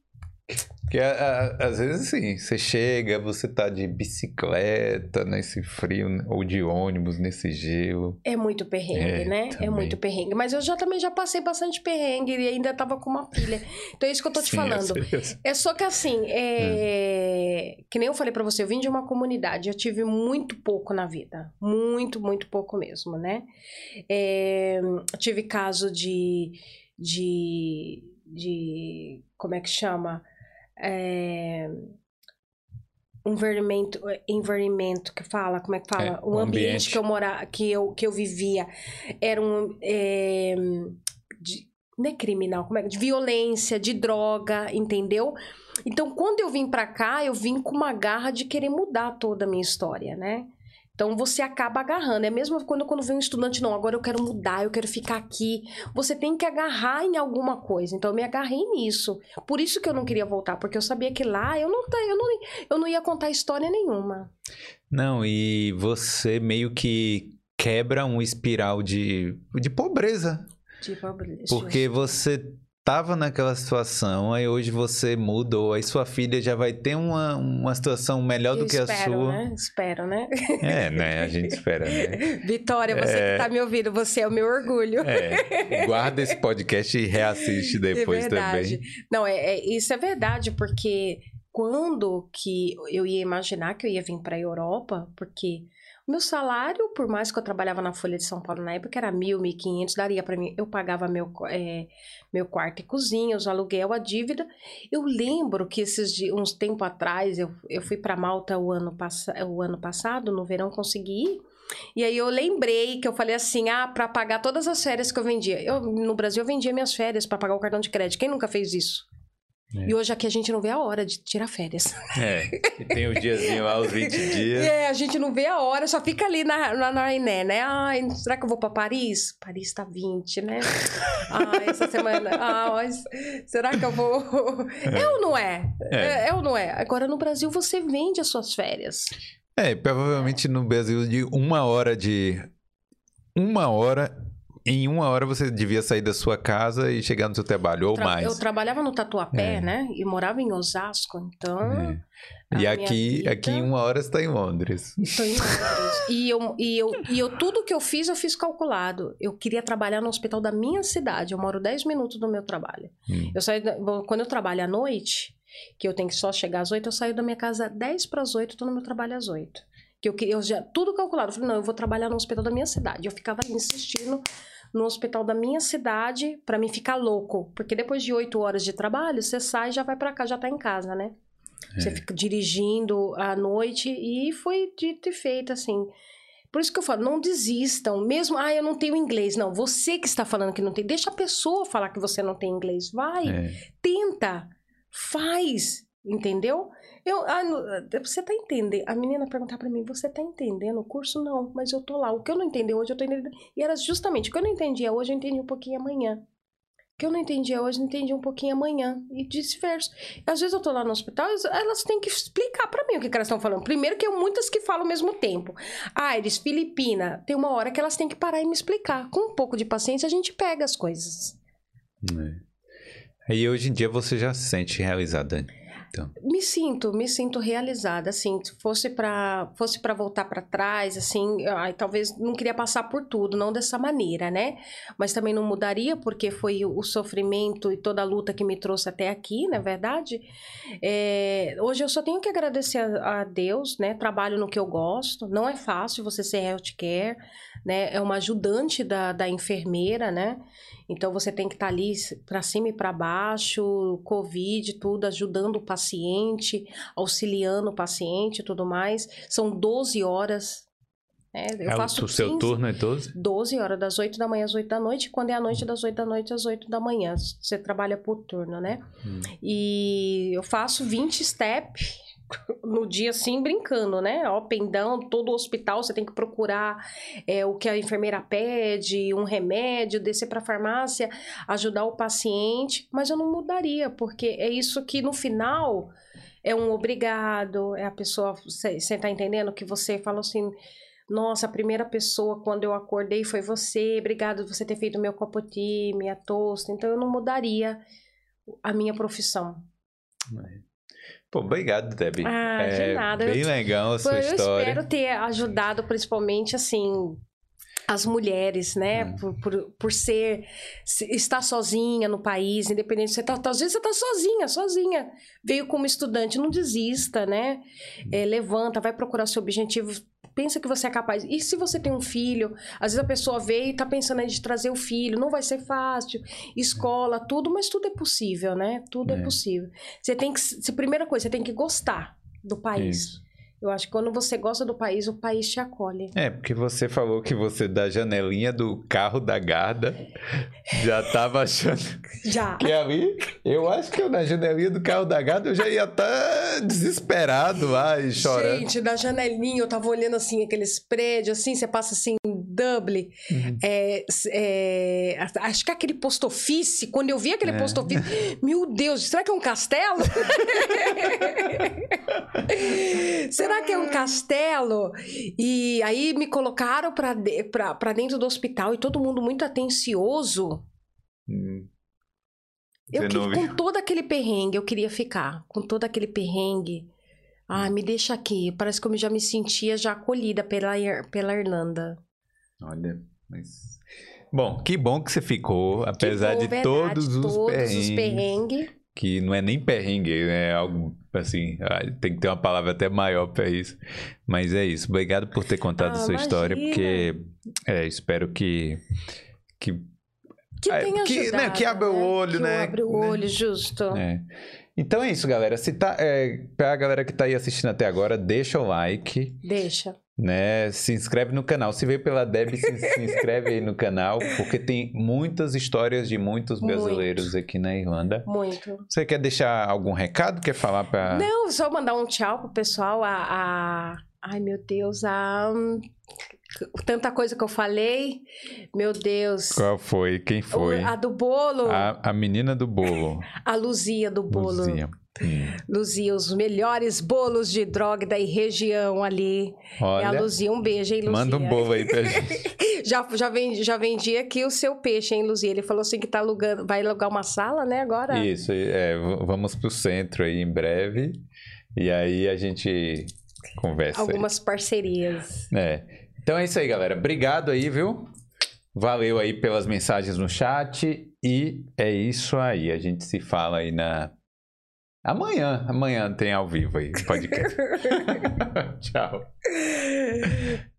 Que a- a- às vezes assim, você chega, você tá de bicicleta nesse frio, né, ou de ônibus nesse gelo. É muito perrengue, É, né? É também. muito perrengue. Mas eu já também já passei bastante perrengue e ainda tava com uma pilha. Então é isso que eu tô te Sim, eu falando. É só que assim, é... que nem eu falei pra você, eu vim de uma comunidade, eu tive muito pouco na vida. Muito, muito pouco mesmo, né? É, eu tive caso de, de, de. Como é que chama? É, environmento, que fala, como é que fala? É, o o ambiente, ambiente. que eu morava, que eu, que eu vivia era um. é, de- não é criminal, como é? De violência, de droga, entendeu? Então, quando eu vim pra cá, eu vim com uma garra de querer mudar toda a minha história, né? Então você acaba agarrando. É mesmo quando, quando vem um estudante, não, agora eu quero mudar, eu quero ficar aqui. Você tem que agarrar em alguma coisa. Então eu me agarrei nisso. Por isso que eu não queria voltar, porque eu sabia que lá eu não, eu não, eu não ia contar história nenhuma. Não, e você meio que quebra um espiral de, de pobreza. Tipo, Porque você tava naquela situação, aí hoje você mudou, aí sua filha já vai ter uma, uma situação melhor do eu que a espero, sua. né? Espero, né? É, né? A gente espera, né? Vitória, você É. que tá me ouvindo, você é o meu orgulho. É. Guarda esse podcast e reassiste depois é também. Não, é, é- isso é verdade, porque quando que eu ia imaginar que eu ia vir para a Europa, porque meu salário, por mais que eu trabalhava na Folha de São Paulo na época, era mil, mil quinhentos, daria para mim. Eu pagava meu, é, meu quarto e cozinha, os aluguel, a dívida. Eu lembro que esses dias, uns tempo atrás, eu, eu fui para Malta o ano, o ano passado, no verão, consegui ir. E aí eu lembrei que eu falei assim, ah, para pagar todas as férias que eu vendia. Eu, no Brasil eu vendia minhas férias para pagar o cartão de crédito. Quem nunca fez isso? É. E hoje aqui a gente não vê a hora de tirar férias. É. E tem o diazinho lá, os 20 dias. É, a gente não vê a hora, só fica ali na, na, na Iné, né? Ai, será que eu vou pra Paris? Paris tá 20, né? Ai, essa semana. Ah, mas será que eu vou. É, ou não é? É. É. é ou não é? Agora no Brasil você vende as suas férias. É, provavelmente no Brasil de uma hora de. Uma hora. Em uma hora você devia sair da sua casa e chegar no seu trabalho, ou Tra- mais. Eu trabalhava no Tatuapé, É. né? E morava em Osasco, então. É. E aqui, vida- aqui em uma hora você tá em Londres. Tô em Londres. e, eu, e, eu, e eu, tudo que eu fiz, eu fiz calculado. Eu queria trabalhar no hospital da minha cidade. Eu moro 10 minutos do meu trabalho. Hum. Eu saio, quando eu trabalho à noite, que eu tenho que só chegar às 8, eu saio da minha casa 10 para as 8, tô no meu trabalho às 8. Que eu, eu já, tudo calculado. Eu falei, não, eu vou trabalhar no hospital da minha cidade. Eu ficava insistindo no hospital da minha cidade pra mim ficar louco. Porque depois de 8 horas de trabalho, você sai e já vai pra cá, já tá em casa, né? Você É. fica dirigindo à noite e foi dito e feito, assim. Por isso que eu falo, não desistam. Mesmo, ah, eu não tenho inglês. Não, você que está falando que não tem. Deixa a pessoa falar que você não tem inglês. Vai, É. tenta, faz, entendeu? Eu, ah, no- você tá entendendo? A menina perguntar pra mim, você tá entendendo o curso? Não, mas eu tô lá. O que eu não entendi hoje, eu tô entendendo. E era justamente o que eu não entendia hoje, eu entendi um pouquinho amanhã. que eu não entendia hoje, não entendi um pouquinho amanhã. E vice-versa. Às vezes eu tô lá no hospital, elas têm que explicar para mim o que, que elas estão falando. Primeiro que eu muitas que falam ao mesmo tempo. Aires, Filipina, tem uma hora que elas têm que parar e me explicar. Com um pouco de paciência, a gente pega as coisas. É. E hoje em dia você já se sente realizada? Me sinto, me sinto realizada, assim, se fosse para fosse para voltar para trás, assim, ai, talvez não queria passar por tudo, não dessa maneira, né? Mas também não mudaria porque foi o sofrimento e toda a luta que me trouxe até aqui, na é verdade. É, hoje eu só tenho que agradecer a, a Deus, né? Trabalho no que eu gosto, não é fácil você ser healthcare, né? É uma ajudante da, da enfermeira, né? Então você tem que estar tá ali para cima e para baixo, Covid, tudo, ajudando o paciente, auxiliando o paciente e tudo mais. São 12 horas. Né? Eu é, faço o seu 15, turno é 12? 12 horas, das 8 da manhã às 8 da noite. Quando é a noite, das 8 da noite às 8 da manhã. Você trabalha por turno, né? Hum. E eu faço 20 step no dia assim brincando, né? Ó, pendão, todo hospital você tem que procurar é, o que a enfermeira pede, um remédio, descer para a farmácia, ajudar o paciente, mas eu não mudaria, porque é isso que no final é um obrigado, é a pessoa, você tá entendendo que você fala assim, nossa, a primeira pessoa quando eu acordei foi você, obrigado por você ter feito meu copo de minha tosta, então eu não mudaria a minha profissão. Pô, obrigado, Debbie. Ah, é de nada. Bem legal a sua eu história. Eu espero ter ajudado, principalmente, assim, as mulheres, né? Hum. Por, por, por ser, estar sozinha no país, independente, você tá, às vezes você tá sozinha, sozinha. Veio como estudante, não desista, né? Hum. É, levanta, vai procurar seu objetivo, pensa que você é capaz. E se você tem um filho, às vezes a pessoa veio e tá pensando em trazer o filho, não vai ser fácil, escola, tudo, mas tudo é possível, né? Tudo é, é possível. Você tem que, primeira coisa, você tem que gostar do país. Isso. Eu acho que quando você gosta do país, o país te acolhe. É, porque você falou que você, da janelinha do carro da Garda, já tava achando já. que ali. Eu acho que eu, na janelinha do carro da Garda, eu já ia estar tá desesperado lá e chorando. Gente, da janelinha, eu tava olhando assim, aqueles prédios, assim, você passa assim, Dublin. Uhum. É, é, acho que aquele posto office, quando eu vi aquele é. posto office, meu Deus, será que é um castelo? será que é um castelo? E aí me colocaram para de, dentro do hospital e todo mundo muito atencioso. Hum. Eu com todo aquele perrengue, eu queria ficar. Com todo aquele perrengue. Ah, me deixa aqui. Parece que eu já me sentia já acolhida pela, pela Irlanda. Olha, mas. Bom, que bom que você ficou, apesar bom, de verdade, todos os todos perrengues. Os perrengues. Que não é nem perrengue? É algo assim, ah, tem que ter uma palavra até maior para isso. Mas é isso. Obrigado por ter contado ah, a sua imagina. história, porque é, espero que. que que ah, tenha que, ajudado, né, que abra né? o olho, que né? Abre o olho, justo. É. Então é isso, galera. Se tá, é, pra galera que tá aí assistindo até agora, deixa o like. Deixa né? Se inscreve no canal. Se veio pela Deb, se, se, inscreve aí no canal, porque tem muitas histórias de muitos brasileiros Muito. aqui na Irlanda. Muito. Você quer deixar algum recado? Quer falar para? Não, só mandar um tchau pro pessoal. A, a... ai meu Deus, a tanta coisa que eu falei. Meu Deus. Qual foi? Quem foi? A do bolo. A, a menina do bolo. a Luzia do bolo. Luzia. Luzia, os melhores bolos de droga da região ali. Olha, é a Luzia. Um beijo, hein, Luzia? Manda um bolo aí pra gente. já, já, vendi, já vendi aqui o seu peixe, hein, Luzia? Ele falou assim que tá alugando, vai alugar uma sala, né, agora? Isso, é, vamos pro centro aí em breve. E aí a gente conversa. Algumas aí. parcerias. É. Então é isso aí, galera. Obrigado aí, viu? Valeu aí pelas mensagens no chat. E é isso aí. A gente se fala aí na Amanhã, amanhã tem ao vivo aí, podcast. Tchau.